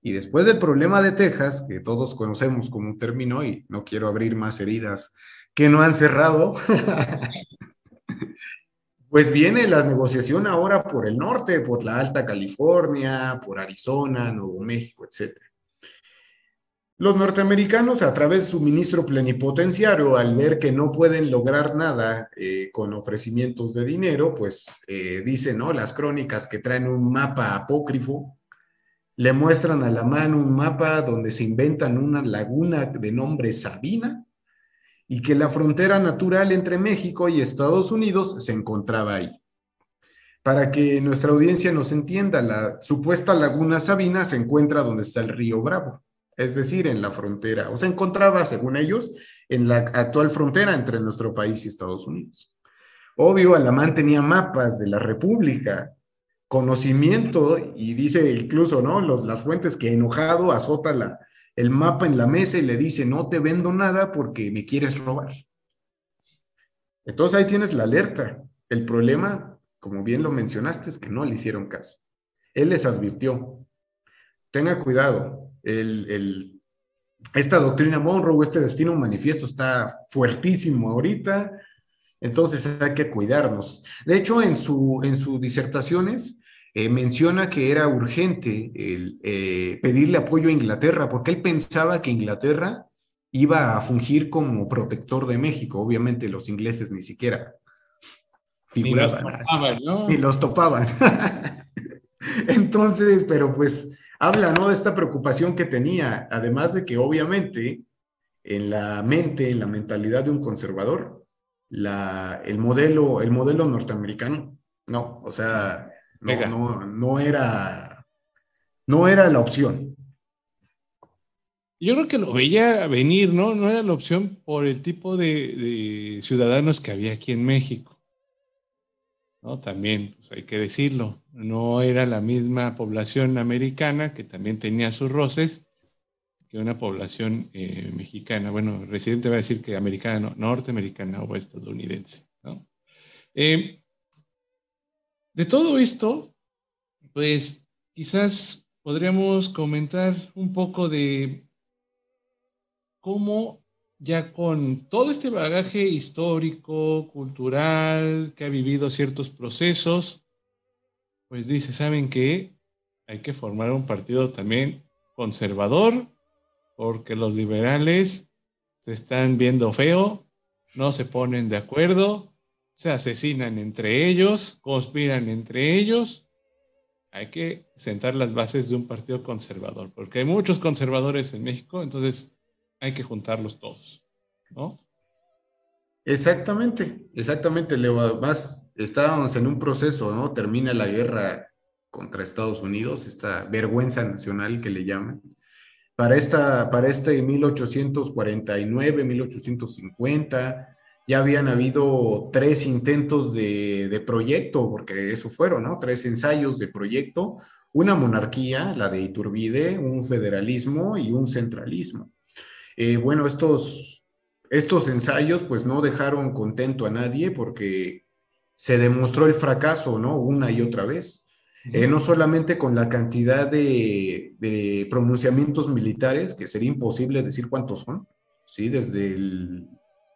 y después del problema de Texas, que todos conocemos como un término, y no quiero abrir más heridas que no han cerrado, pues viene la negociación ahora por el norte, por la Alta California, por Arizona, Nuevo México, etcétera. Los norteamericanos, a través de su ministro plenipotenciario, al ver que no pueden lograr nada eh, con ofrecimientos de dinero, pues eh, dicen, ¿no? Las crónicas que traen un mapa apócrifo, le muestran a la mano un mapa donde se inventan una laguna de nombre Sabina y que la frontera natural entre México y Estados Unidos se encontraba ahí. Para que nuestra audiencia nos entienda, la supuesta laguna Sabina se encuentra donde está el río Bravo es decir, en la frontera, o se encontraba, según ellos, en la actual frontera entre nuestro país y Estados Unidos. Obvio, Alamán tenía mapas de la República, conocimiento, y dice incluso, ¿no? Las fuentes que enojado azota el mapa en la mesa y le dice, no te vendo nada porque me quieres robar. Entonces ahí tienes la alerta. El problema, como bien lo mencionaste, es que no le hicieron caso. Él les advirtió, tenga cuidado, el, esta doctrina Monroe, este destino manifiesto está fuertísimo ahorita, entonces hay que cuidarnos. De hecho, en, su, en sus disertaciones eh, menciona que era urgente el, eh, pedirle apoyo a Inglaterra, porque él pensaba que Inglaterra iba a fungir como protector de México. Obviamente los ingleses ni siquiera figuraban. Ni los topaban, ¿no? Ni los topaban. Entonces, pero pues habla ¿no? de esta preocupación que tenía, además de que obviamente en la mente, en la mentalidad de un conservador, la, el, modelo, el modelo norteamericano, no, o sea, no, no, era, no era la opción. Yo creo que lo veía venir, ¿no? No era la opción por el tipo de ciudadanos que había aquí en México. ¿No? También pues, hay que decirlo, no era la misma población americana, que también tenía sus roces, que una población eh, mexicana. Bueno, residente va a decir que americana, norteamericana o estadounidense. Eh, de todo esto, pues quizás podríamos comentar un poco de cómo ya con todo este bagaje histórico, cultural, que ha vivido ciertos procesos, pues dice, ¿saben qué? Hay que formar un partido también conservador, porque los liberales se están viendo feo, no se ponen de acuerdo, se asesinan entre ellos, conspiran entre ellos. Hay que sentar las bases de un partido conservador, porque hay muchos conservadores en México, entonces hay que juntarlos todos, ¿no? Exactamente, exactamente, Leo. Estábamos en un proceso, ¿no? Termina la guerra contra Estados Unidos, esta vergüenza nacional que le llaman. Para, esta, para este 1849, 1850, ya habían habido tres intentos de proyecto, porque eso fueron, ¿no? Tres ensayos de proyecto, una monarquía, la de Iturbide, un federalismo y un centralismo. Eh, bueno, estos, estos ensayos pues no dejaron contento a nadie porque se demostró el fracaso, ¿no? Una y otra vez. eh, no solamente con la cantidad de, pronunciamientos militares, que sería imposible decir cuántos son, ¿sí? desde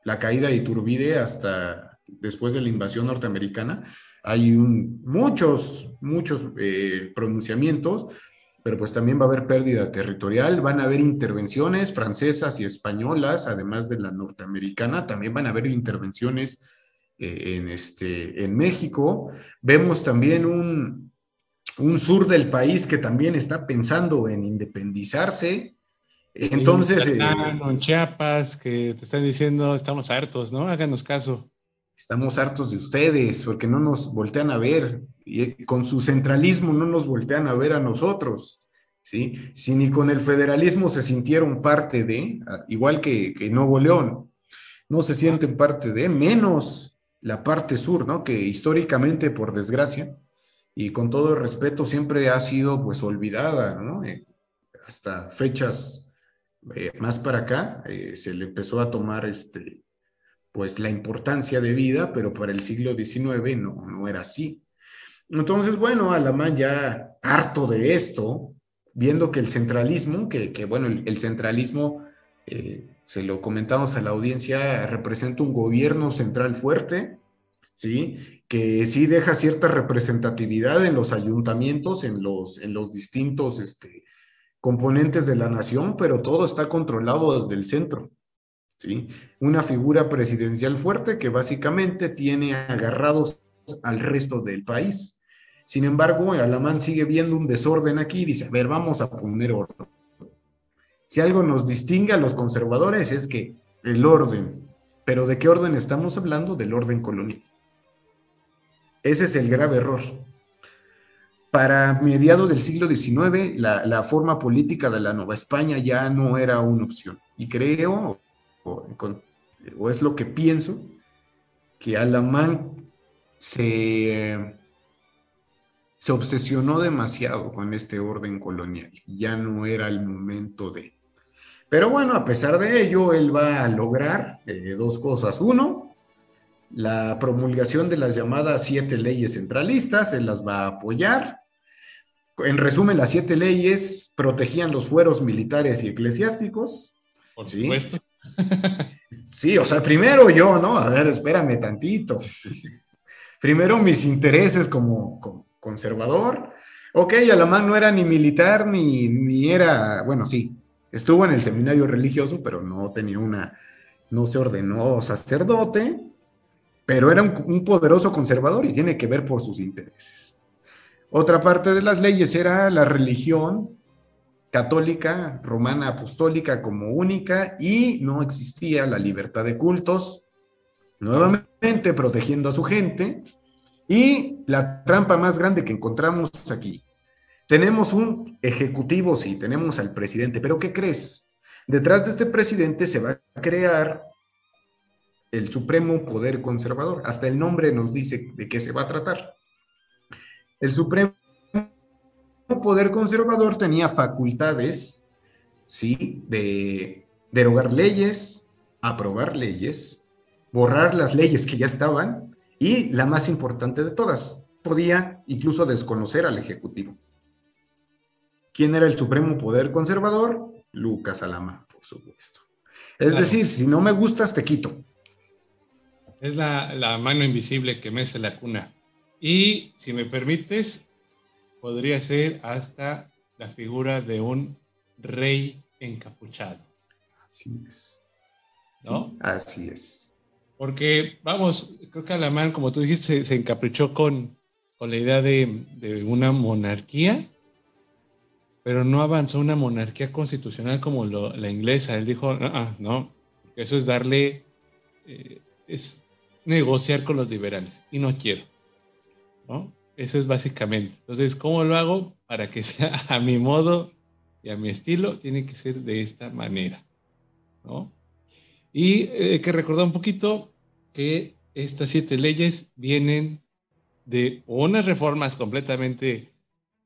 la caída de Iturbide hasta después de la invasión norteamericana, hay muchos, muchos eh, pronunciamientos, pero pues también va a haber pérdida territorial, van a haber intervenciones francesas y españolas, además de la norteamericana, también van a haber intervenciones eh, en, este, en México. Vemos también un, un sur del país que también está pensando en independizarse. Entonces... En, eh, Chiapas, que te están diciendo, estamos hartos, ¿no? Háganos caso. Estamos hartos de ustedes porque no nos voltean a ver y eh, con su centralismo no nos voltean a ver a nosotros, ¿sí? Si ni con el federalismo se sintieron parte de, ah, igual que, que Nuevo León, no se sienten parte de, menos la parte sur, ¿no? Que históricamente, por desgracia, y con todo el respeto siempre ha sido pues olvidada, ¿no? Eh, hasta fechas eh, más para acá se le empezó a tomar este, pues la importancia de vida, pero para el siglo XIX no, no era así. Entonces, bueno, Alamán ya harto de esto, viendo que el centralismo, que, que bueno, el, centralismo, se lo comentamos a la audiencia, representa un gobierno central fuerte, ¿sí? que sí deja cierta representatividad en los ayuntamientos, en los, en los distintos este, componentes de la nación, pero todo está controlado desde el centro. ¿Sí? Una figura presidencial fuerte que básicamente tiene agarrados al resto del país. Sin embargo, Alamán sigue viendo un desorden aquí y dice, a ver, vamos a poner orden. Si algo nos distingue a los conservadores es que el orden, pero ¿de qué orden estamos hablando? Del orden colonial. Ese es el grave error. Para mediados del siglo XIX, la, forma política de la Nueva España ya no era una opción. Y creo, o, es lo que pienso, que Alamán se, se obsesionó demasiado con este orden colonial. Ya no era el momento de... Pero bueno, a pesar de ello, él va a lograr eh, dos cosas. Uno, la promulgación de las llamadas siete leyes centralistas, se las va a apoyar. En resumen, las siete leyes protegían los fueros militares y eclesiásticos. Por supuesto. Sí, o sea, primero yo, ¿no? A ver, espérame tantito. Primero mis intereses como, conservador. Ok, Alamán no era ni militar ni, ni era, bueno, sí, estuvo en el seminario religioso, pero no tenía una, no se ordenó sacerdote pero era un, poderoso conservador y tiene que ver por sus intereses. Otra parte de las leyes era la religión católica, romana, apostólica como única y no existía la libertad de cultos, nuevamente protegiendo a su gente. Y la trampa más grande que encontramos aquí, tenemos un ejecutivo, sí, tenemos al presidente, pero ¿qué crees? Detrás de este presidente se va a crear el Supremo Poder Conservador. Hasta el nombre nos dice de qué se va a tratar. El Supremo Poder Conservador tenía facultades, ¿sí? De derogar leyes, aprobar leyes, borrar las leyes que ya estaban y la más importante de todas, podía incluso desconocer al Ejecutivo. ¿Quién era el Supremo Poder Conservador? Lucas Alama, por supuesto. Es decir, si no me gustas, te quito. Es la, mano invisible que mece la cuna. Y si me permites, podría ser hasta la figura de un rey encapuchado. Así es. ¿No? así es. Porque, vamos, creo que Alamán, como tú dijiste, se, encaprichó con, con la idea de, una monarquía, pero no avanzó una monarquía constitucional como la inglesa. Él dijo, ah, ah, no, eso es darle, eh, es negociar con los liberales y no quiero. ¿no? Eso es básicamente. Entonces, ¿cómo lo hago? Para que sea a mi modo y a mi estilo, tiene que ser de esta manera. ¿no? Y eh, hay que recordar un poquito que estas siete leyes vienen de unas reformas completamente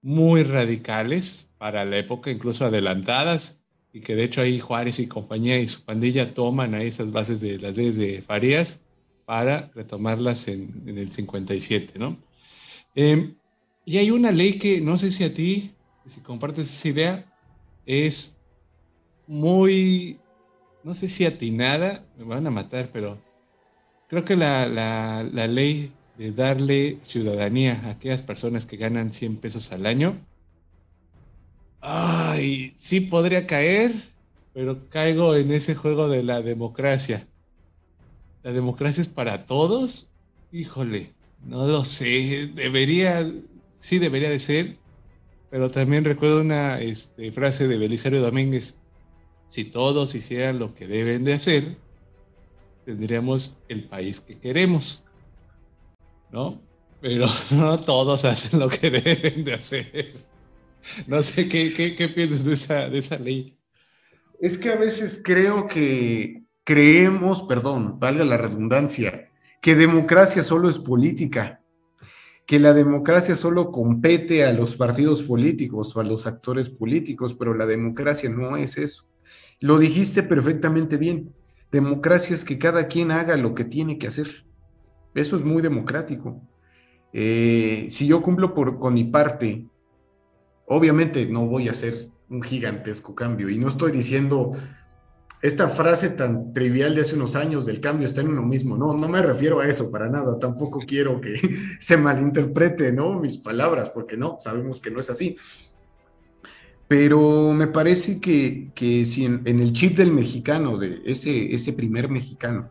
muy radicales para la época, incluso adelantadas, y que de hecho ahí Juárez y compañía y su pandilla toman a esas bases de las leyes de Farías para retomarlas en, el 57, ¿no? Em, Y hay una ley que no sé si a ti, si compartes esa idea, es muy, no sé si atinada, me van a matar, pero creo que la, la, la ley de darle ciudadanía a aquellas personas que ganan 100 pesos al año, ay, sí podría caer, pero caigo en ese juego de la democracia. ¿La democracia es para todos? Híjole, no lo sé, debería, sí debería de ser, pero también recuerdo una este, frase de Belisario Domínguez, si todos hicieran lo que deben de hacer, tendríamos el país que queremos, ¿no? Pero no todos hacen lo que deben de hacer. No sé qué, qué, piensas de esa, de esa ley. Es que a veces creo que creemos, perdón, valga la redundancia, que democracia solo es política, que la democracia solo compete a los partidos políticos o a los actores políticos, pero la democracia no es eso. Lo dijiste perfectamente bien. Democracia es que cada quien haga lo que tiene que hacer. Eso es muy democrático. Eh, si yo cumplo con mi parte, obviamente no voy a hacer un gigantesco cambio. Y no estoy diciendo esta frase tan trivial de hace unos años del cambio está en uno mismo. No, no me refiero a eso para nada. Tampoco quiero que se malinterprete, ¿no? Mis palabras, porque no, sabemos que no es así. Pero me parece que, si en, el chip del mexicano, de ese, ese primer mexicano,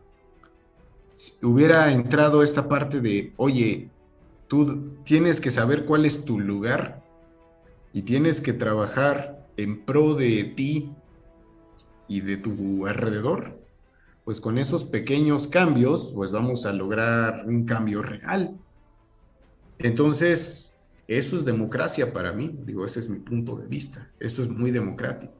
hubiera entrado esta parte de, oye, tú tienes que saber cuál es tu lugar y tienes que trabajar en pro de ti y de tu alrededor, pues con esos pequeños cambios, pues vamos a lograr un cambio real. Entonces, eso es democracia para mí, digo, ese es mi punto de vista, eso es muy democrático.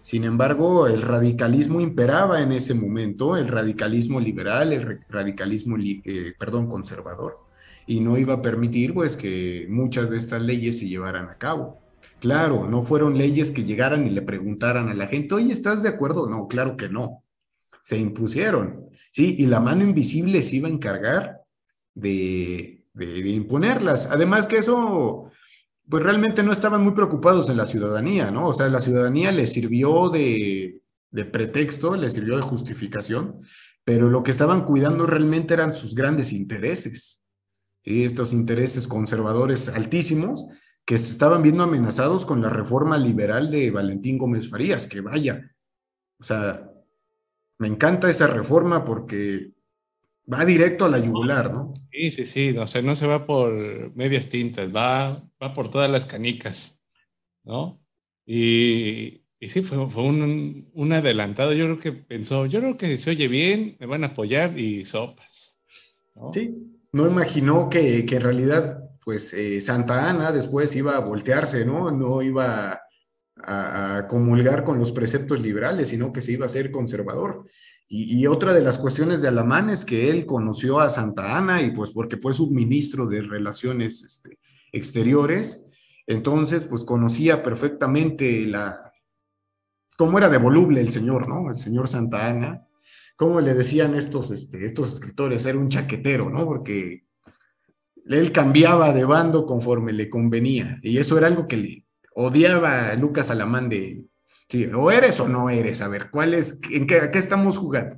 Sin embargo, el radicalismo imperaba en ese momento, el radicalismo liberal, el radicalismo, eh, perdón, conservador, y no iba a permitir pues que muchas de estas leyes se llevaran a cabo. Claro, no fueron leyes que llegaran y le preguntaran a la gente, oye, ¿estás de acuerdo? No, claro que no. Se impusieron, ¿sí? Y la mano invisible se iba a encargar de, de, imponerlas. Además que eso, pues realmente no estaban muy preocupados en la ciudadanía, ¿no? O sea, la ciudadanía les sirvió de, de pretexto, les sirvió de justificación, pero lo que estaban cuidando realmente eran sus grandes intereses. Estos intereses conservadores altísimos que se estaban viendo amenazados con la reforma liberal de Valentín Gómez Farías, que vaya, o sea, me encanta esa reforma porque va directo a la yugular, ¿no? Sí, sí, sí, o sea, no se va por medias tintas, va, va por todas las canicas, ¿no? Y, y sí, fue, fue un, un, adelantado, yo creo que pensó, yo creo que se oye bien, me van a apoyar y sopas. ¿no? Sí, no imaginó que, que en realidad, pues eh, Santa Ana después iba a voltearse, ¿no? No iba a, comulgar con los preceptos liberales, sino que se iba a ser conservador. Y, otra de las cuestiones de Alamán es que él conoció a Santa Ana y pues porque fue subministro de Relaciones este, Exteriores, entonces pues conocía perfectamente la, cómo era de voluble el señor, ¿no? El señor Santa Ana, cómo le decían estos, este, estos escritores, era un chaquetero, ¿no? Porque él cambiaba de bando conforme le convenía y eso era algo que le odiaba a Lucas Alamán de, Sí, o eres o no eres. A ver, ¿cuál es? ¿En qué, qué estamos jugando?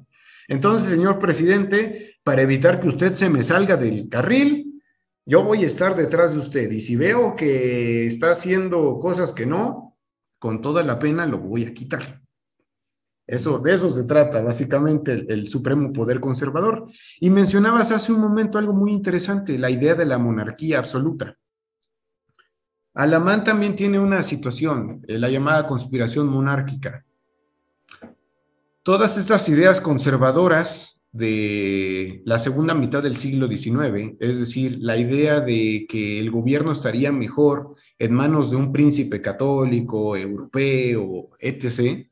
Entonces, señor presidente, para evitar que usted se me salga del carril, yo voy a estar detrás de usted. Y si veo que está haciendo cosas que no, con toda la pena lo voy a quitar. Eso, de eso se trata, básicamente, el, Supremo Poder Conservador. Y mencionabas hace un momento algo muy interesante, la idea de la monarquía absoluta. Alamán también tiene una situación, eh, la llamada conspiración monárquica. Todas estas ideas conservadoras de la segunda mitad del siglo XIX, es decir, la idea de que el gobierno estaría mejor en manos de un príncipe católico, europeo, etc.,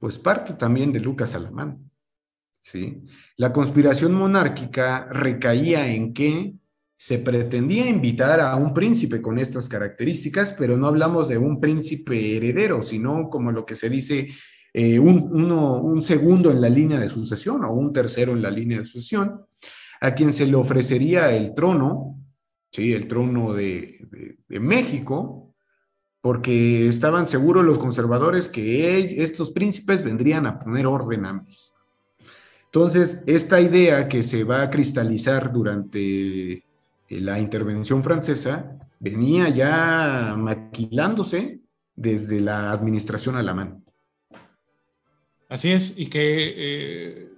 pues parte también de Lucas Alamán. ¿sí? La conspiración monárquica recaía en que se pretendía invitar a un príncipe con estas características, pero no hablamos de un príncipe heredero, sino como lo que se dice eh, un, un segundo en la línea de sucesión o un tercero en la línea de sucesión, a quien se le ofrecería el trono sí, el trono de, México, porque estaban seguros los conservadores que estos príncipes vendrían a poner orden a México. Entonces, esta idea que se va a cristalizar durante eh, la intervención francesa venía ya maquilándose desde la administración alemana. Así es, y que eh,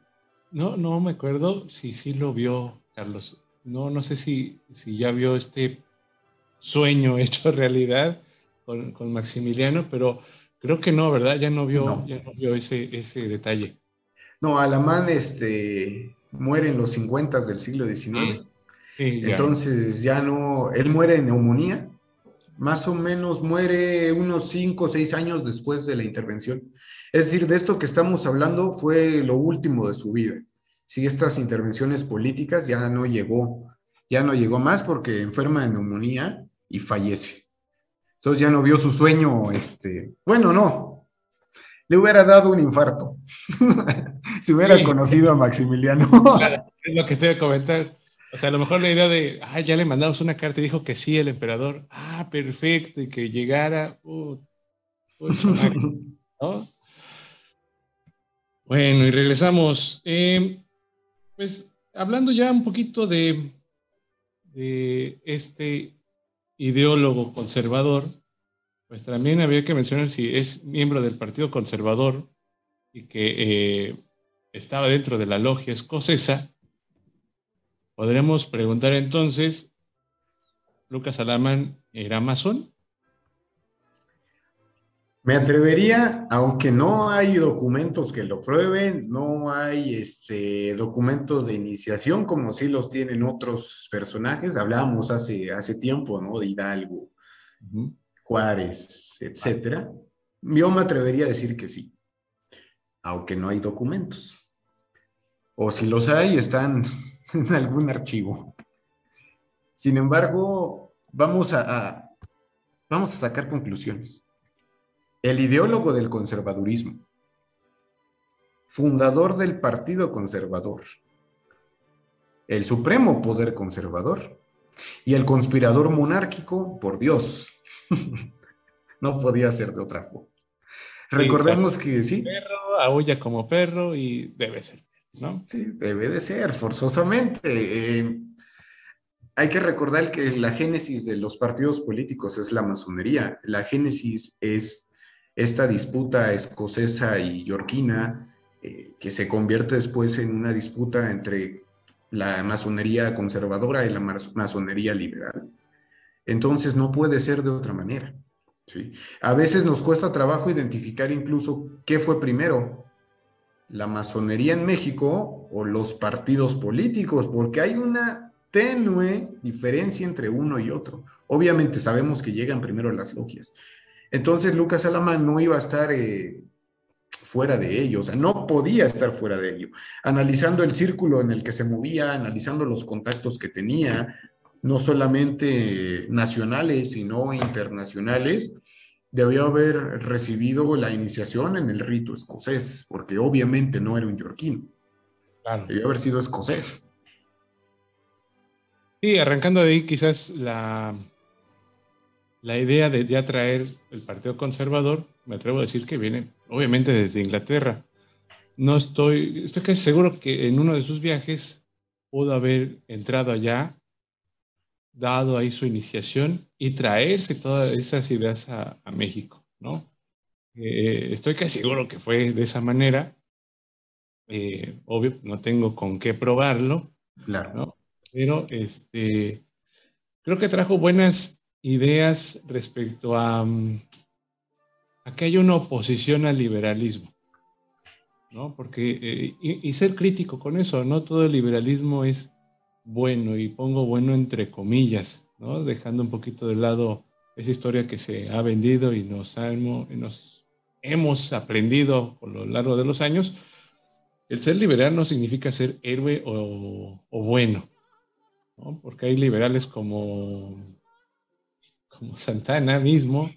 no, no me acuerdo si sí lo vio Carlos. No, no sé si, si ya vio este sueño hecho realidad con, Maximiliano, pero creo que no, ¿verdad? Ya no vio, Ya no vio ese, ese detalle. No, Alamán este, muere en los 50 del siglo XIX. Entonces ya no, él muere en neumonía, más o menos muere unos 5 o 6 años después de la intervención. Es decir, de esto que estamos hablando fue lo último de su vida. Si estas intervenciones políticas ya no llegó, ya no llegó más porque enferma de neumonía y fallece. Entonces ya no vio su sueño, este, bueno, no, le hubiera dado un infarto si hubiera conocido a Maximiliano. es lo que te voy a comentar. O sea, a lo mejor la idea de, ah, ya le mandamos una carta y dijo que sí el emperador, ah, perfecto, y que llegara, uh, ¿no? Bueno, y regresamos. Eh, pues hablando ya un poquito de, de este ideólogo conservador, pues también había que mencionar si es miembro del Partido Conservador y que eh, estaba dentro de la logia escocesa. Podremos preguntar entonces, ¿Lucas Alamán era masón? Me atrevería, aunque no hay documentos que lo prueben, no hay este, documentos de iniciación como sí los tienen otros personajes. Hablábamos hace, hace tiempo, ¿no? De Hidalgo, Juárez, etcétera. Yo me atrevería a decir que sí, aunque no hay documentos. O si los hay, están en algún archivo. Sin embargo, vamos a vamos a sacar conclusiones el ideólogo del conservadurismo, fundador del Partido Conservador, el supremo poder conservador y el conspirador monárquico, por Dios, no podía ser de otra forma. Recordemos que sí. Perro aúlla como perro y debe ser, ¿no? Sí, debe de ser, forzosamente. Eh, hay que recordar que la génesis de los partidos políticos es la masonería. La génesis es esta disputa escocesa y yorquina, eh, que se convierte después en una disputa entre la masonería conservadora y la masonería liberal. Entonces no puede ser de otra manera. ¿sí? A veces nos cuesta trabajo identificar incluso qué fue primero, la masonería en México o los partidos políticos, porque hay una tenue diferencia entre uno y otro. Obviamente sabemos que llegan primero las logias, entonces Lucas Alamán no iba a estar eh, fuera de ello, o sea, no podía estar fuera de ello. Analizando el círculo en el que se movía, analizando los contactos que tenía, no solamente nacionales, sino internacionales, debió haber recibido la iniciación en el rito escocés, porque obviamente no era un yorquino. Debió haber sido escocés. Sí, arrancando de ahí quizás la, la idea de ya traer el Partido Conservador, me atrevo a decir que viene obviamente desde Inglaterra. No estoy, estoy casi seguro que en uno de sus viajes pudo haber entrado allá, dado ahí su iniciación y traerse todas esas ideas a, México, ¿no? Eh, estoy casi seguro que fue de esa manera. Eh, obvio, no tengo con qué probarlo, claro. ¿no? Pero este, creo que trajo buenas ideas respecto a, mm, a que hay una oposición al liberalismo, ¿no? Porque, eh, y, ser crítico con eso, no todo el liberalismo es bueno, y pongo bueno entre comillas, ¿no? Dejando un poquito de lado esa historia que se ha vendido y nos, hemos aprendido por lo largo de los años. El ser liberal no significa ser héroe o, o bueno, ¿no? Porque hay liberales como como Santana mismo,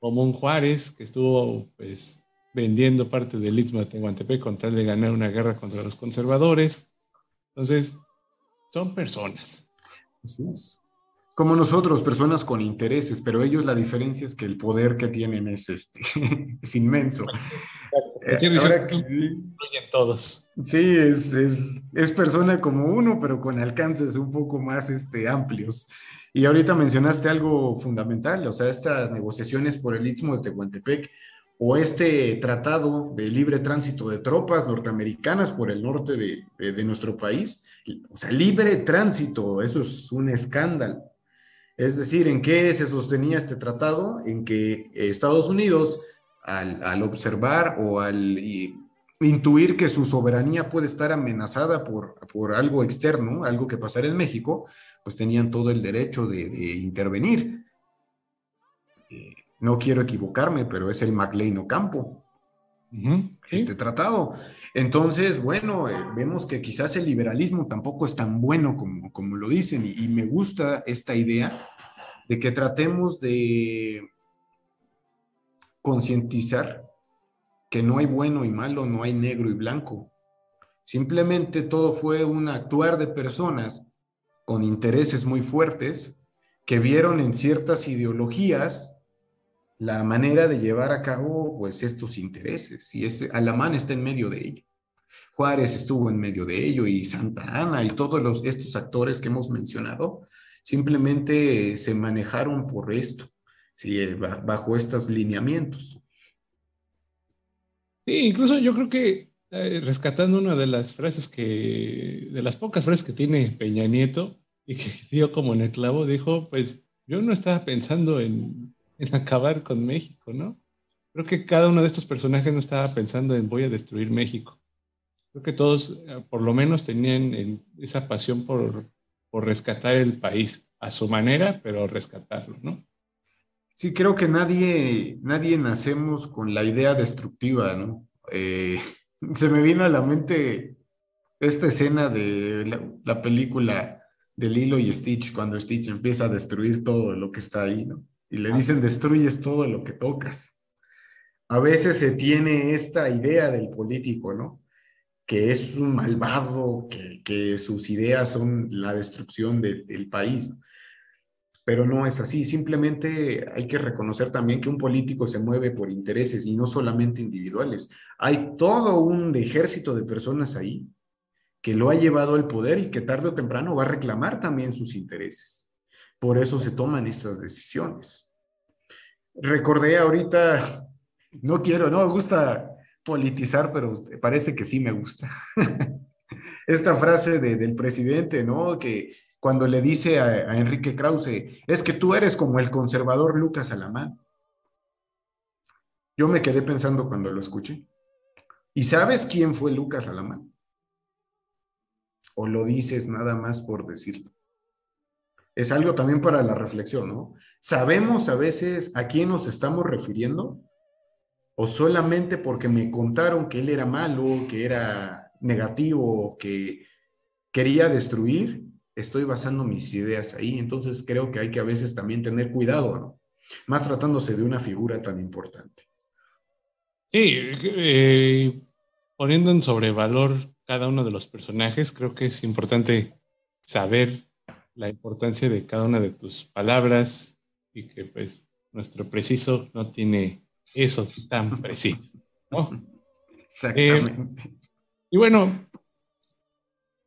como un Juárez que estuvo pues vendiendo parte del Istmo de Tehuantepec con tal de ganar una guerra contra los conservadores. Entonces, son personas. Así es. Como nosotros, personas con intereses, pero ellos la diferencia es que el poder que tienen es, este, es inmenso. Eh, ahora todos. Sí, es, es, es, persona como uno, pero con alcances un poco más este, amplios. Y ahorita mencionaste algo fundamental, o sea, estas negociaciones por el Istmo de Tehuantepec o este tratado de libre tránsito de tropas norteamericanas por el norte de, de, nuestro país. O sea, libre tránsito, eso es un escándalo. Es decir, ¿en qué se sostenía este tratado? En que Estados Unidos, al, al observar o al intuir que su soberanía puede estar amenazada por, por algo externo, algo que pasara en México, pues tenían todo el derecho de, intervenir. Eh, no quiero equivocarme, pero es el MacLean Ocampo, este tratado. Entonces, bueno, eh, vemos que quizás el liberalismo tampoco es tan bueno como, como lo dicen, y me gusta esta idea de que tratemos de concientizar que no hay bueno y malo, no hay negro y blanco. Simplemente todo fue un actuar de personas con intereses muy fuertes que vieron en ciertas ideologías la manera de llevar a cabo pues estos intereses y ese Alamán está en medio de ello. Juárez estuvo en medio de ello y Santa Ana y todos los, estos actores que hemos mencionado simplemente se manejaron por esto, ¿sí? bajo estos lineamientos. Sí, incluso yo creo que eh, rescatando una de las frases que, de las pocas frases que tiene Peña Nieto y que dio como en el clavo, dijo, pues yo no estaba pensando en, en acabar con México, ¿no? Creo que cada uno de estos personajes no estaba pensando en voy a destruir México. Creo que todos, eh, por lo menos, tenían esa pasión por, por rescatar el país a su manera, pero rescatarlo, ¿no? Sí, creo que nadie, nadie nacemos con la idea destructiva, ¿no? Eh, se me vino a la mente esta escena de la, película de Lilo y Stitch, cuando Stitch empieza a destruir todo lo que está ahí, ¿no? Y le dicen, destruyes todo lo que tocas. A veces se tiene esta idea del político, ¿no? Que es un malvado, que, sus ideas son la destrucción del país pero no es así. Simplemente hay que reconocer también que un político se mueve por intereses y no solamente individuales. Hay todo un ejército de personas ahí que lo ha llevado al poder y que tarde o temprano va a reclamar también sus intereses. Por eso se toman estas decisiones. Recordé ahorita, no quiero, no me gusta politizar, pero parece que sí me gusta. Esta frase del presidente, ¿no? Que cuando le dice a, Enrique Krause, es que tú eres como el conservador Lucas Alamán. Yo me quedé pensando cuando lo escuché. ¿Y sabes quién fue Lucas Alamán? ¿O lo dices nada más por decirlo? Es algo también para la reflexión, ¿no? ¿Sabemos a veces a quién nos estamos refiriendo? ¿O solamente porque me contaron que él era malo, que era negativo, que quería destruir? Estoy basando mis ideas ahí. Entonces creo que hay que a veces también tener cuidado, ¿no? Más tratándose de una figura tan importante. Sí, eh, poniendo en sobrevalor cada uno de los personajes, creo que es importante saber la importancia de cada una de tus palabras y que pues nuestro preciso no tiene eso tan preciso. Exactamente. Eh, y bueno,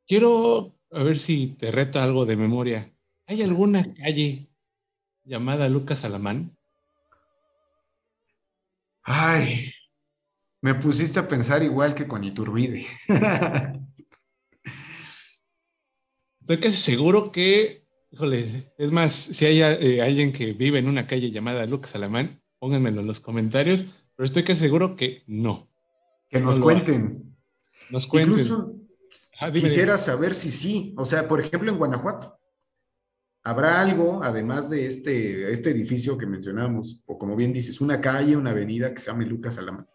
quiero a ver si te reta algo de memoria. ¿Hay alguna calle llamada Lucas Alamán? Ay, me pusiste a pensar igual que con Iturbide. Estoy casi seguro que, híjole, es más, si hay eh, alguien que vive en una calle llamada Lucas Alamán, pónganmelo en los comentarios, pero estoy casi seguro que no. Que nos cuenten. Nos cuenten. Ah, Quisiera saber si sí, o sea, por ejemplo, en Guanajuato, ¿habrá algo, además de este, este edificio que mencionamos, o como bien dices, una calle, una avenida que se llame Lucas Alamán?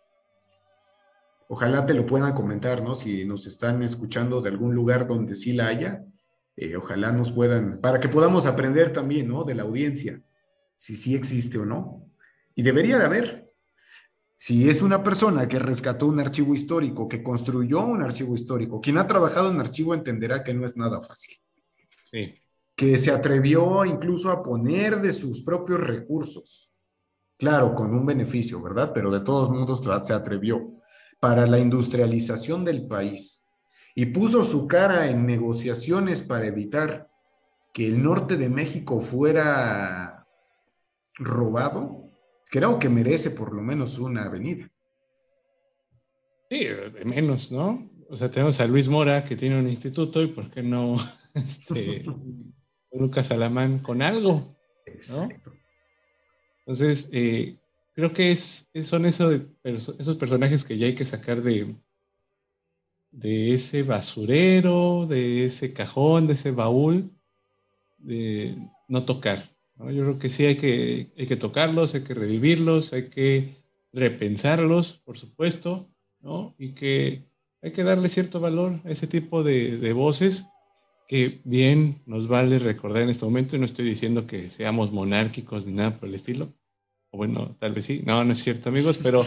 Ojalá te lo puedan comentar, ¿no? Si nos están escuchando de algún lugar donde sí la haya, eh, ojalá nos puedan, para que podamos aprender también, ¿no? De la audiencia, si sí existe o no. Y debería de haber, si es una persona que rescató un archivo histórico, que construyó un archivo histórico, quien ha trabajado en archivo entenderá que no es nada fácil. Que que se atrevió incluso a poner de sus propios recursos, claro, con un beneficio, ¿verdad? Pero de todos modos se atrevió. Para la industrialización del país. Y puso su cara en negociaciones para evitar que el norte de México fuera robado, creo que merece por lo menos una avenida. Sí, de menos, ¿no? O sea, tenemos a Luis Mora que tiene un instituto y por qué no este, Lucas Alamán con algo, ¿no? Entonces, eh, creo que es, son eso esos personajes que ya hay que sacar de, de ese basurero, de ese cajón, de ese baúl, de no tocar. Yo creo que sí hay que, hay que tocarlos, hay que revivirlos, hay que repensarlos, por supuesto, ¿no? Y que hay que darle cierto valor a ese tipo de, de voces que bien nos vale recordar en este momento, y no estoy diciendo que seamos monárquicos ni nada por el estilo, o bueno, tal vez sí, no, no es cierto amigos, pero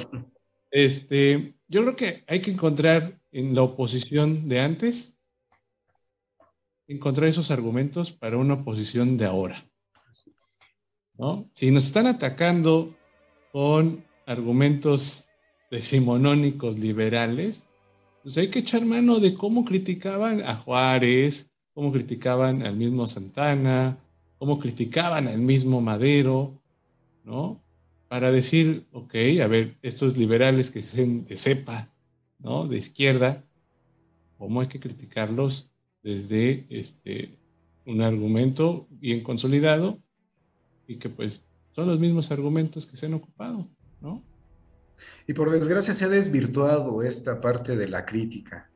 este, yo creo que hay que encontrar en la oposición de antes, encontrar esos argumentos para una oposición de ahora. ¿No? Si nos están atacando con argumentos decimonónicos liberales, pues hay que echar mano de cómo criticaban a Juárez, cómo criticaban al mismo Santana, cómo criticaban al mismo Madero, ¿no? Para decir, ok, a ver, estos liberales que sean de cepa, ¿no? De izquierda, ¿cómo hay que criticarlos desde este, un argumento bien consolidado y que pues son los mismos argumentos que se han ocupado, ¿no? Y por desgracia se ha desvirtuado esta parte de la crítica,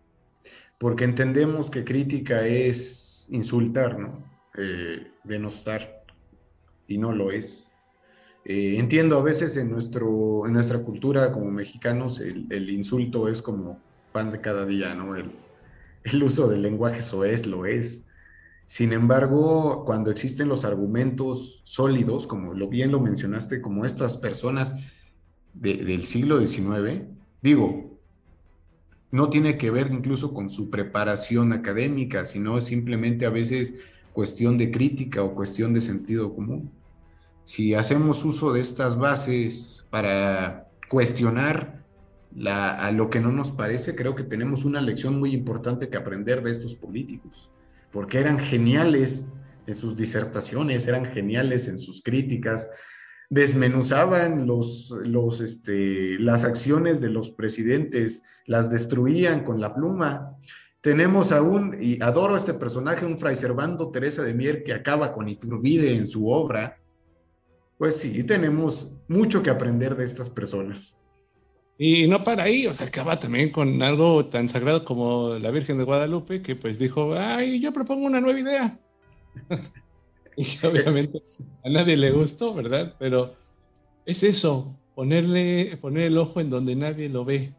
porque entendemos que crítica es insultar, ¿no? Eh, denostar, y no lo es. Eh, entiendo a veces en, nuestro, en nuestra cultura como mexicanos el, insulto es como pan de cada día, ¿no? El, uso del lenguaje soez lo es. Sin embargo, cuando existen los argumentos sólidos, como lo bien lo mencionaste, como estas personas del siglo XIX, digo, no tiene que ver incluso con su preparación académica, sino simplemente a veces cuestión de crítica o cuestión de sentido común. Si hacemos uso de estas bases para cuestionar a lo que no nos parece, creo que tenemos una lección muy importante que aprender de estos políticos, porque eran geniales en sus disertaciones, eran geniales en sus críticas, desmenuzaban los, este, las acciones de los presidentes, las destruían con la pluma. Tenemos aún, y adoro a este personaje, un Fray Servando Teresa de Mier que acaba con Iturbide en su obra. Pues sí, tenemos mucho que aprender de estas personas. Y no para ahí, o sea, acaba también con algo tan sagrado como la Virgen de Guadalupe, que pues dijo, ay, yo propongo una nueva idea. y obviamente a nadie le gustó, ¿verdad? Pero es eso, ponerle, poner el ojo en donde nadie lo ve.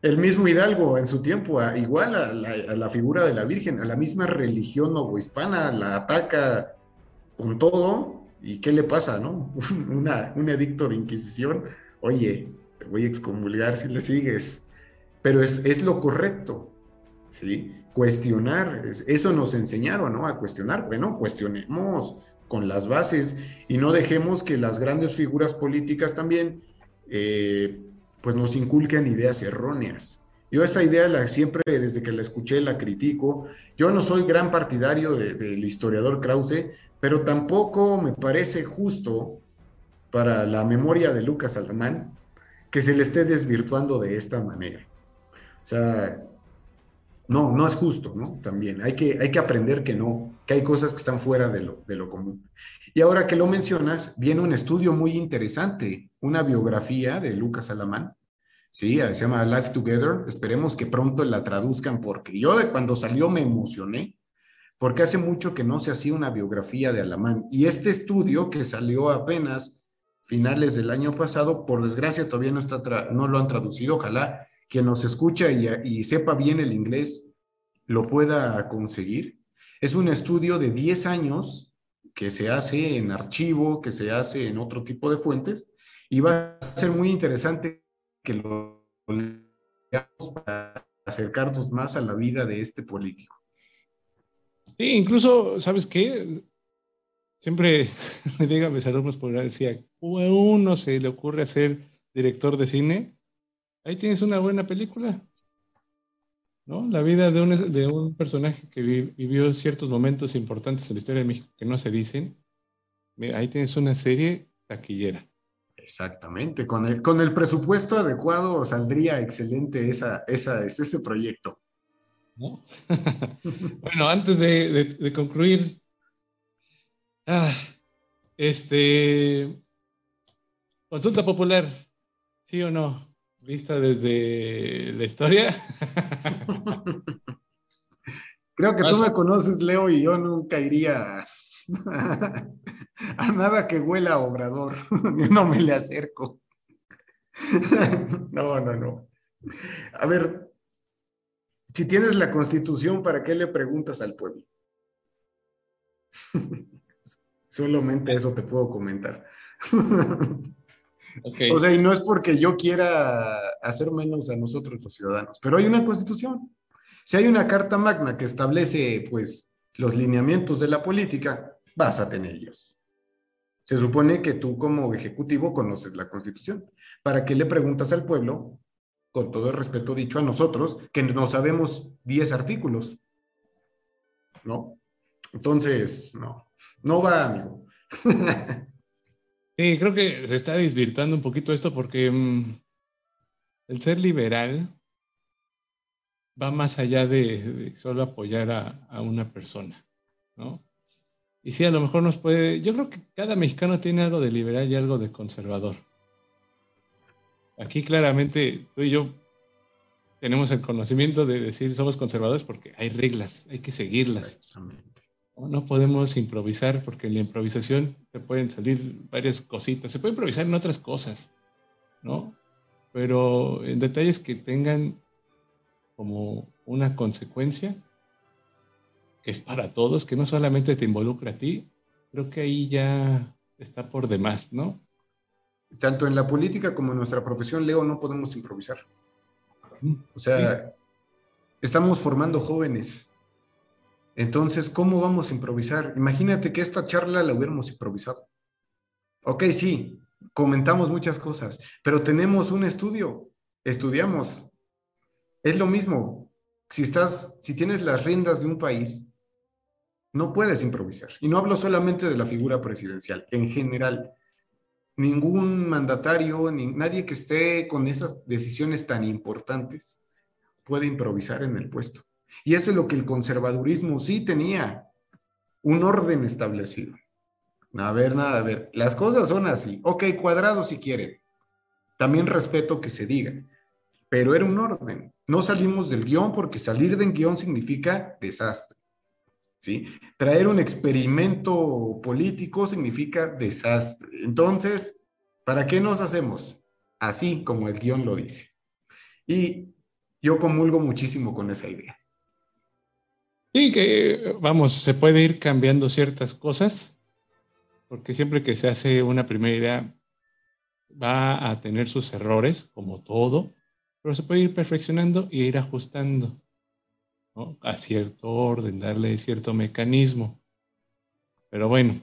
El mismo Hidalgo en su tiempo, igual a la, figura de la Virgen, a la misma religión novohispana, la ataca con todo. ¿Y qué le pasa, no? Una, un edicto de Inquisición. Oye, te voy a excomulgar si le sigues. Pero es, es lo correcto, ¿sí? cuestionar, eso nos enseñaron, ¿no? A cuestionar, bueno, cuestionemos con las bases y no dejemos que las grandes figuras políticas también, eh, pues nos inculquen ideas erróneas. Yo esa idea la, siempre desde que la escuché la critico. Yo no soy gran partidario del historiador Krause, pero tampoco me parece justo para la memoria de Lucas Alamán que se le esté desvirtuando de esta manera. O sea, no, no es justo, ¿no? También hay que, hay que aprender que no, que hay cosas que están fuera de lo, de lo común. Y ahora que lo mencionas, viene un estudio muy interesante, una biografía de Lucas Alamán, ¿sí? Se llama Life Together. Esperemos que pronto la traduzcan porque yo cuando salió me emocioné, porque hace mucho que no se hacía una biografía de Alamán. Y este estudio que salió apenas finales del año pasado, por desgracia todavía no, está no lo han traducido, ojalá que nos escucha y, sepa bien el inglés lo pueda conseguir. Es un estudio de 10 años que se hace en archivo, que se hace en otro tipo de fuentes, y va a ser muy interesante que lo leamos para acercarnos más a la vida de este político. Sí, incluso, ¿sabes qué? Siempre me digan mis alumnos por decía, a uno se le ocurre ser director de cine, ahí tienes una buena película. ¿no? La vida de un, de un personaje que vivió ciertos momentos importantes en la historia de México que no se dicen. ahí tienes una serie taquillera. Exactamente, con el, con el presupuesto adecuado saldría excelente esa, esa, ese proyecto. bueno, antes de, concluir, ah, este, consulta popular, ¿sí o no? Vista desde la historia. Creo que tú me conoces, Leo, y yo nunca iría a nada que huela a obrador. no me le acerco. no, no, no. A ver, si tienes la constitución, ¿para qué le preguntas al pueblo? Solamente eso te puedo comentar. O sea, y no es porque yo quiera hacer menos a nosotros los ciudadanos, pero hay una constitución. Si hay una carta magna que establece, pues, los lineamientos de la política, vas a tener ellos. Se supone que tú como ejecutivo conoces la constitución. ¿Para qué le preguntas al pueblo, con todo el respeto dicho a nosotros, que no sabemos 10 artículos? ¿No? Entonces, no, no va, amigo. Sí, creo que se está desvirtuando un poquito esto porque mm, el ser liberal va más allá de, solo apoyar a, una persona, ¿no? Y sí, a lo mejor nos puede, yo creo que cada mexicano tiene algo de liberal y algo de conservador. Aquí claramente tú y yo tenemos el conocimiento de decir somos conservadores porque hay reglas, hay que seguirlas. Exactamente. No podemos improvisar porque en la improvisación se pueden salir varias cositas. Se puede improvisar en otras cosas, ¿no? Pero en detalles que tengan como una consecuencia, que es para todos, que no solamente te involucra a ti, creo que ahí ya está por demás, ¿no? Tanto en la política como en nuestra profesión, Leo, no podemos improvisar. O sea, estamos formando jóvenes entonces, ¿cómo vamos a improvisar? Imagínate que esta charla la hubiéramos improvisado. Ok, sí, comentamos muchas cosas, pero tenemos un estudio, estudiamos. Es lo mismo. Si estás, si tienes las riendas de un país, no puedes improvisar. Y no hablo solamente de la figura presidencial, en general. Ningún mandatario, ni nadie que esté con esas decisiones tan importantes puede improvisar en el puesto. Y eso es lo que el conservadurismo sí tenía, un orden establecido. A ver, nada, a ver, las cosas son así. Ok, cuadrado si quieren. También respeto que se diga, pero era un orden. No salimos del guion porque salir del guion significa desastre. ¿Sí? Traer un experimento político significa desastre. Entonces, ¿para qué nos hacemos? Así como el guion lo dice. Y yo comulgo muchísimo con esa idea. Sí, que vamos, se puede ir cambiando ciertas cosas, porque siempre que se hace una primera idea va a tener sus errores, como todo, pero se puede ir perfeccionando y ir ajustando a cierto orden, darle cierto mecanismo. Pero bueno,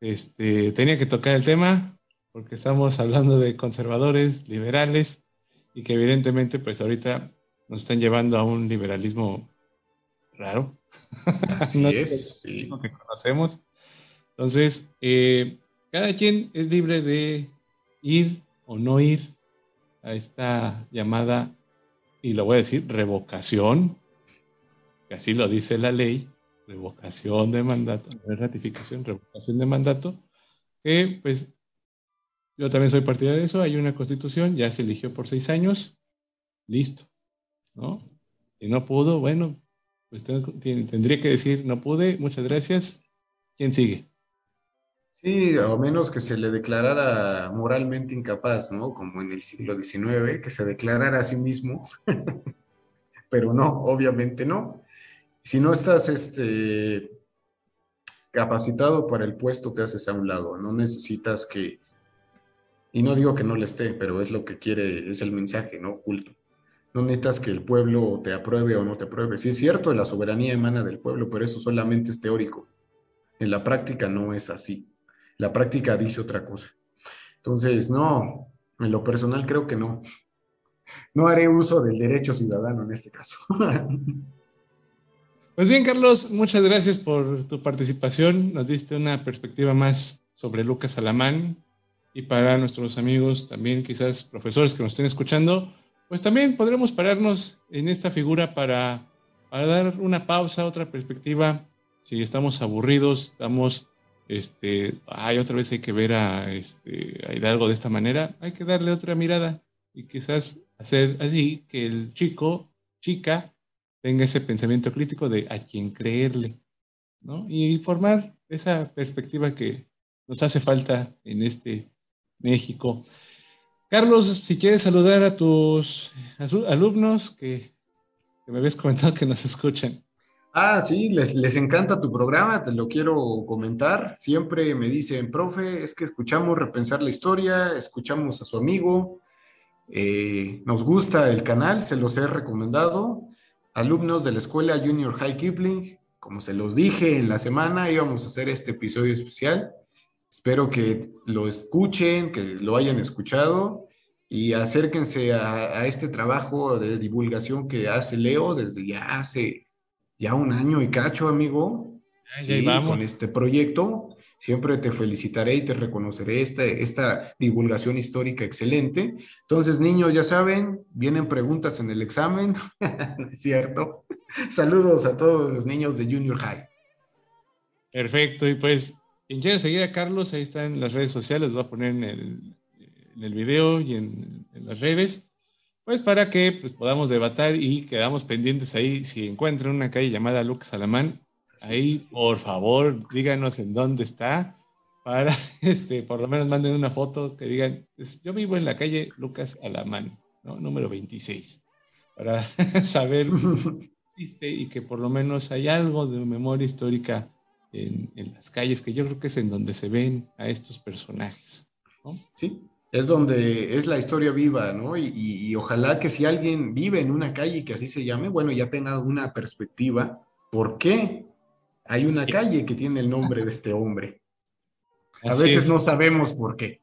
este, tenía que tocar el tema porque estamos hablando de conservadores, liberales, y que evidentemente pues ahorita nos están llevando a un liberalismo raro. Así es, sí. Lo que conocemos. Entonces, eh, cada quien es libre de ir o no ir a esta llamada, y lo voy a decir, revocación, que así lo dice la ley, revocación de mandato, no es ratificación, revocación de mandato, que pues yo también soy partidario de eso, hay una constitución, ya se eligió por seis años, listo, ¿no? Si no pudo, bueno, Usted tendría que decir, no pude, muchas gracias. ¿Quién sigue? Sí, a menos que se le declarara moralmente incapaz, ¿no? Como en el siglo XIX, que se declarara a sí mismo. Pero no, obviamente no. Si no estás este, capacitado para el puesto, te haces a un lado. No necesitas que, y no digo que no le esté, pero es lo que quiere, es el mensaje, ¿no? Oculto. No necesitas que el pueblo te apruebe o no te apruebe. Sí es cierto, la soberanía emana del pueblo, pero eso solamente es teórico. En la práctica no es así. La práctica dice otra cosa. Entonces, no, en lo personal creo que no. No haré uso del derecho ciudadano en este caso. Pues bien, Carlos, muchas gracias por tu participación. Nos diste una perspectiva más sobre Lucas Alamán y para nuestros amigos también, quizás profesores que nos estén escuchando, pues también podremos pararnos en esta figura para, dar una pausa, otra perspectiva. Si estamos aburridos, estamos, este, ay, otra vez hay que ver a, este, a Hidalgo de esta manera, hay que darle otra mirada y quizás hacer así que el chico, chica, tenga ese pensamiento crítico de a quién creerle, ¿no? Y formar esa perspectiva que nos hace falta en este México. Carlos, si quieres saludar a tus alumnos que, me habías comentado que nos escuchan. Ah, sí, les, les, encanta tu programa, te lo quiero comentar. Siempre me dicen, profe, es que escuchamos repensar la historia, escuchamos a su amigo, eh, nos gusta el canal, se los he recomendado alumnos de la escuela Junior High Kipling. Como se los dije en la semana, íbamos a hacer este episodio especial. Espero que lo escuchen, que lo hayan escuchado y acérquense a, este trabajo de divulgación que hace Leo desde ya hace ya un año y cacho, amigo. Sí, con este proyecto. Siempre te felicitaré y te reconoceré esta, esta divulgación histórica excelente. Entonces, niños, ya saben, vienen preguntas en el examen, es cierto? Saludos a todos los niños de Junior High. Perfecto, y pues quien quiera seguir a Carlos, ahí está en las redes sociales, va a poner en el, en el video y en, en, las redes, pues para que pues, podamos debatir y quedamos pendientes ahí. Si encuentran una calle llamada Lucas Alamán, Ahí, por favor, díganos en dónde está para, este, por lo menos manden una foto que digan, pues, yo vivo en la calle Lucas Alamán, ¿no? número 26, para saber y que por lo menos hay algo de memoria histórica en, las calles, que yo creo que es en donde se ven a estos personajes. ¿no? Sí, es donde es la historia viva, ¿no? Y, y, ojalá que si alguien vive en una calle que así se llame, bueno, ya tenga una perspectiva. ¿Por qué? Hay una calle que tiene el nombre de este hombre. A veces no sabemos por qué.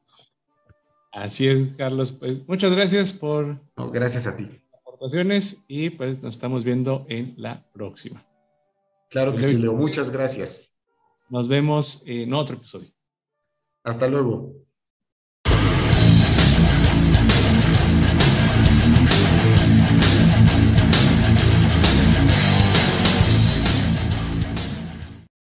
Así es, Carlos. Pues muchas gracias por. gracias a ti. Aportaciones y pues nos estamos viendo en la próxima. Claro que sí, Leo. Muchas gracias. Nos vemos en otro episodio. Hasta luego.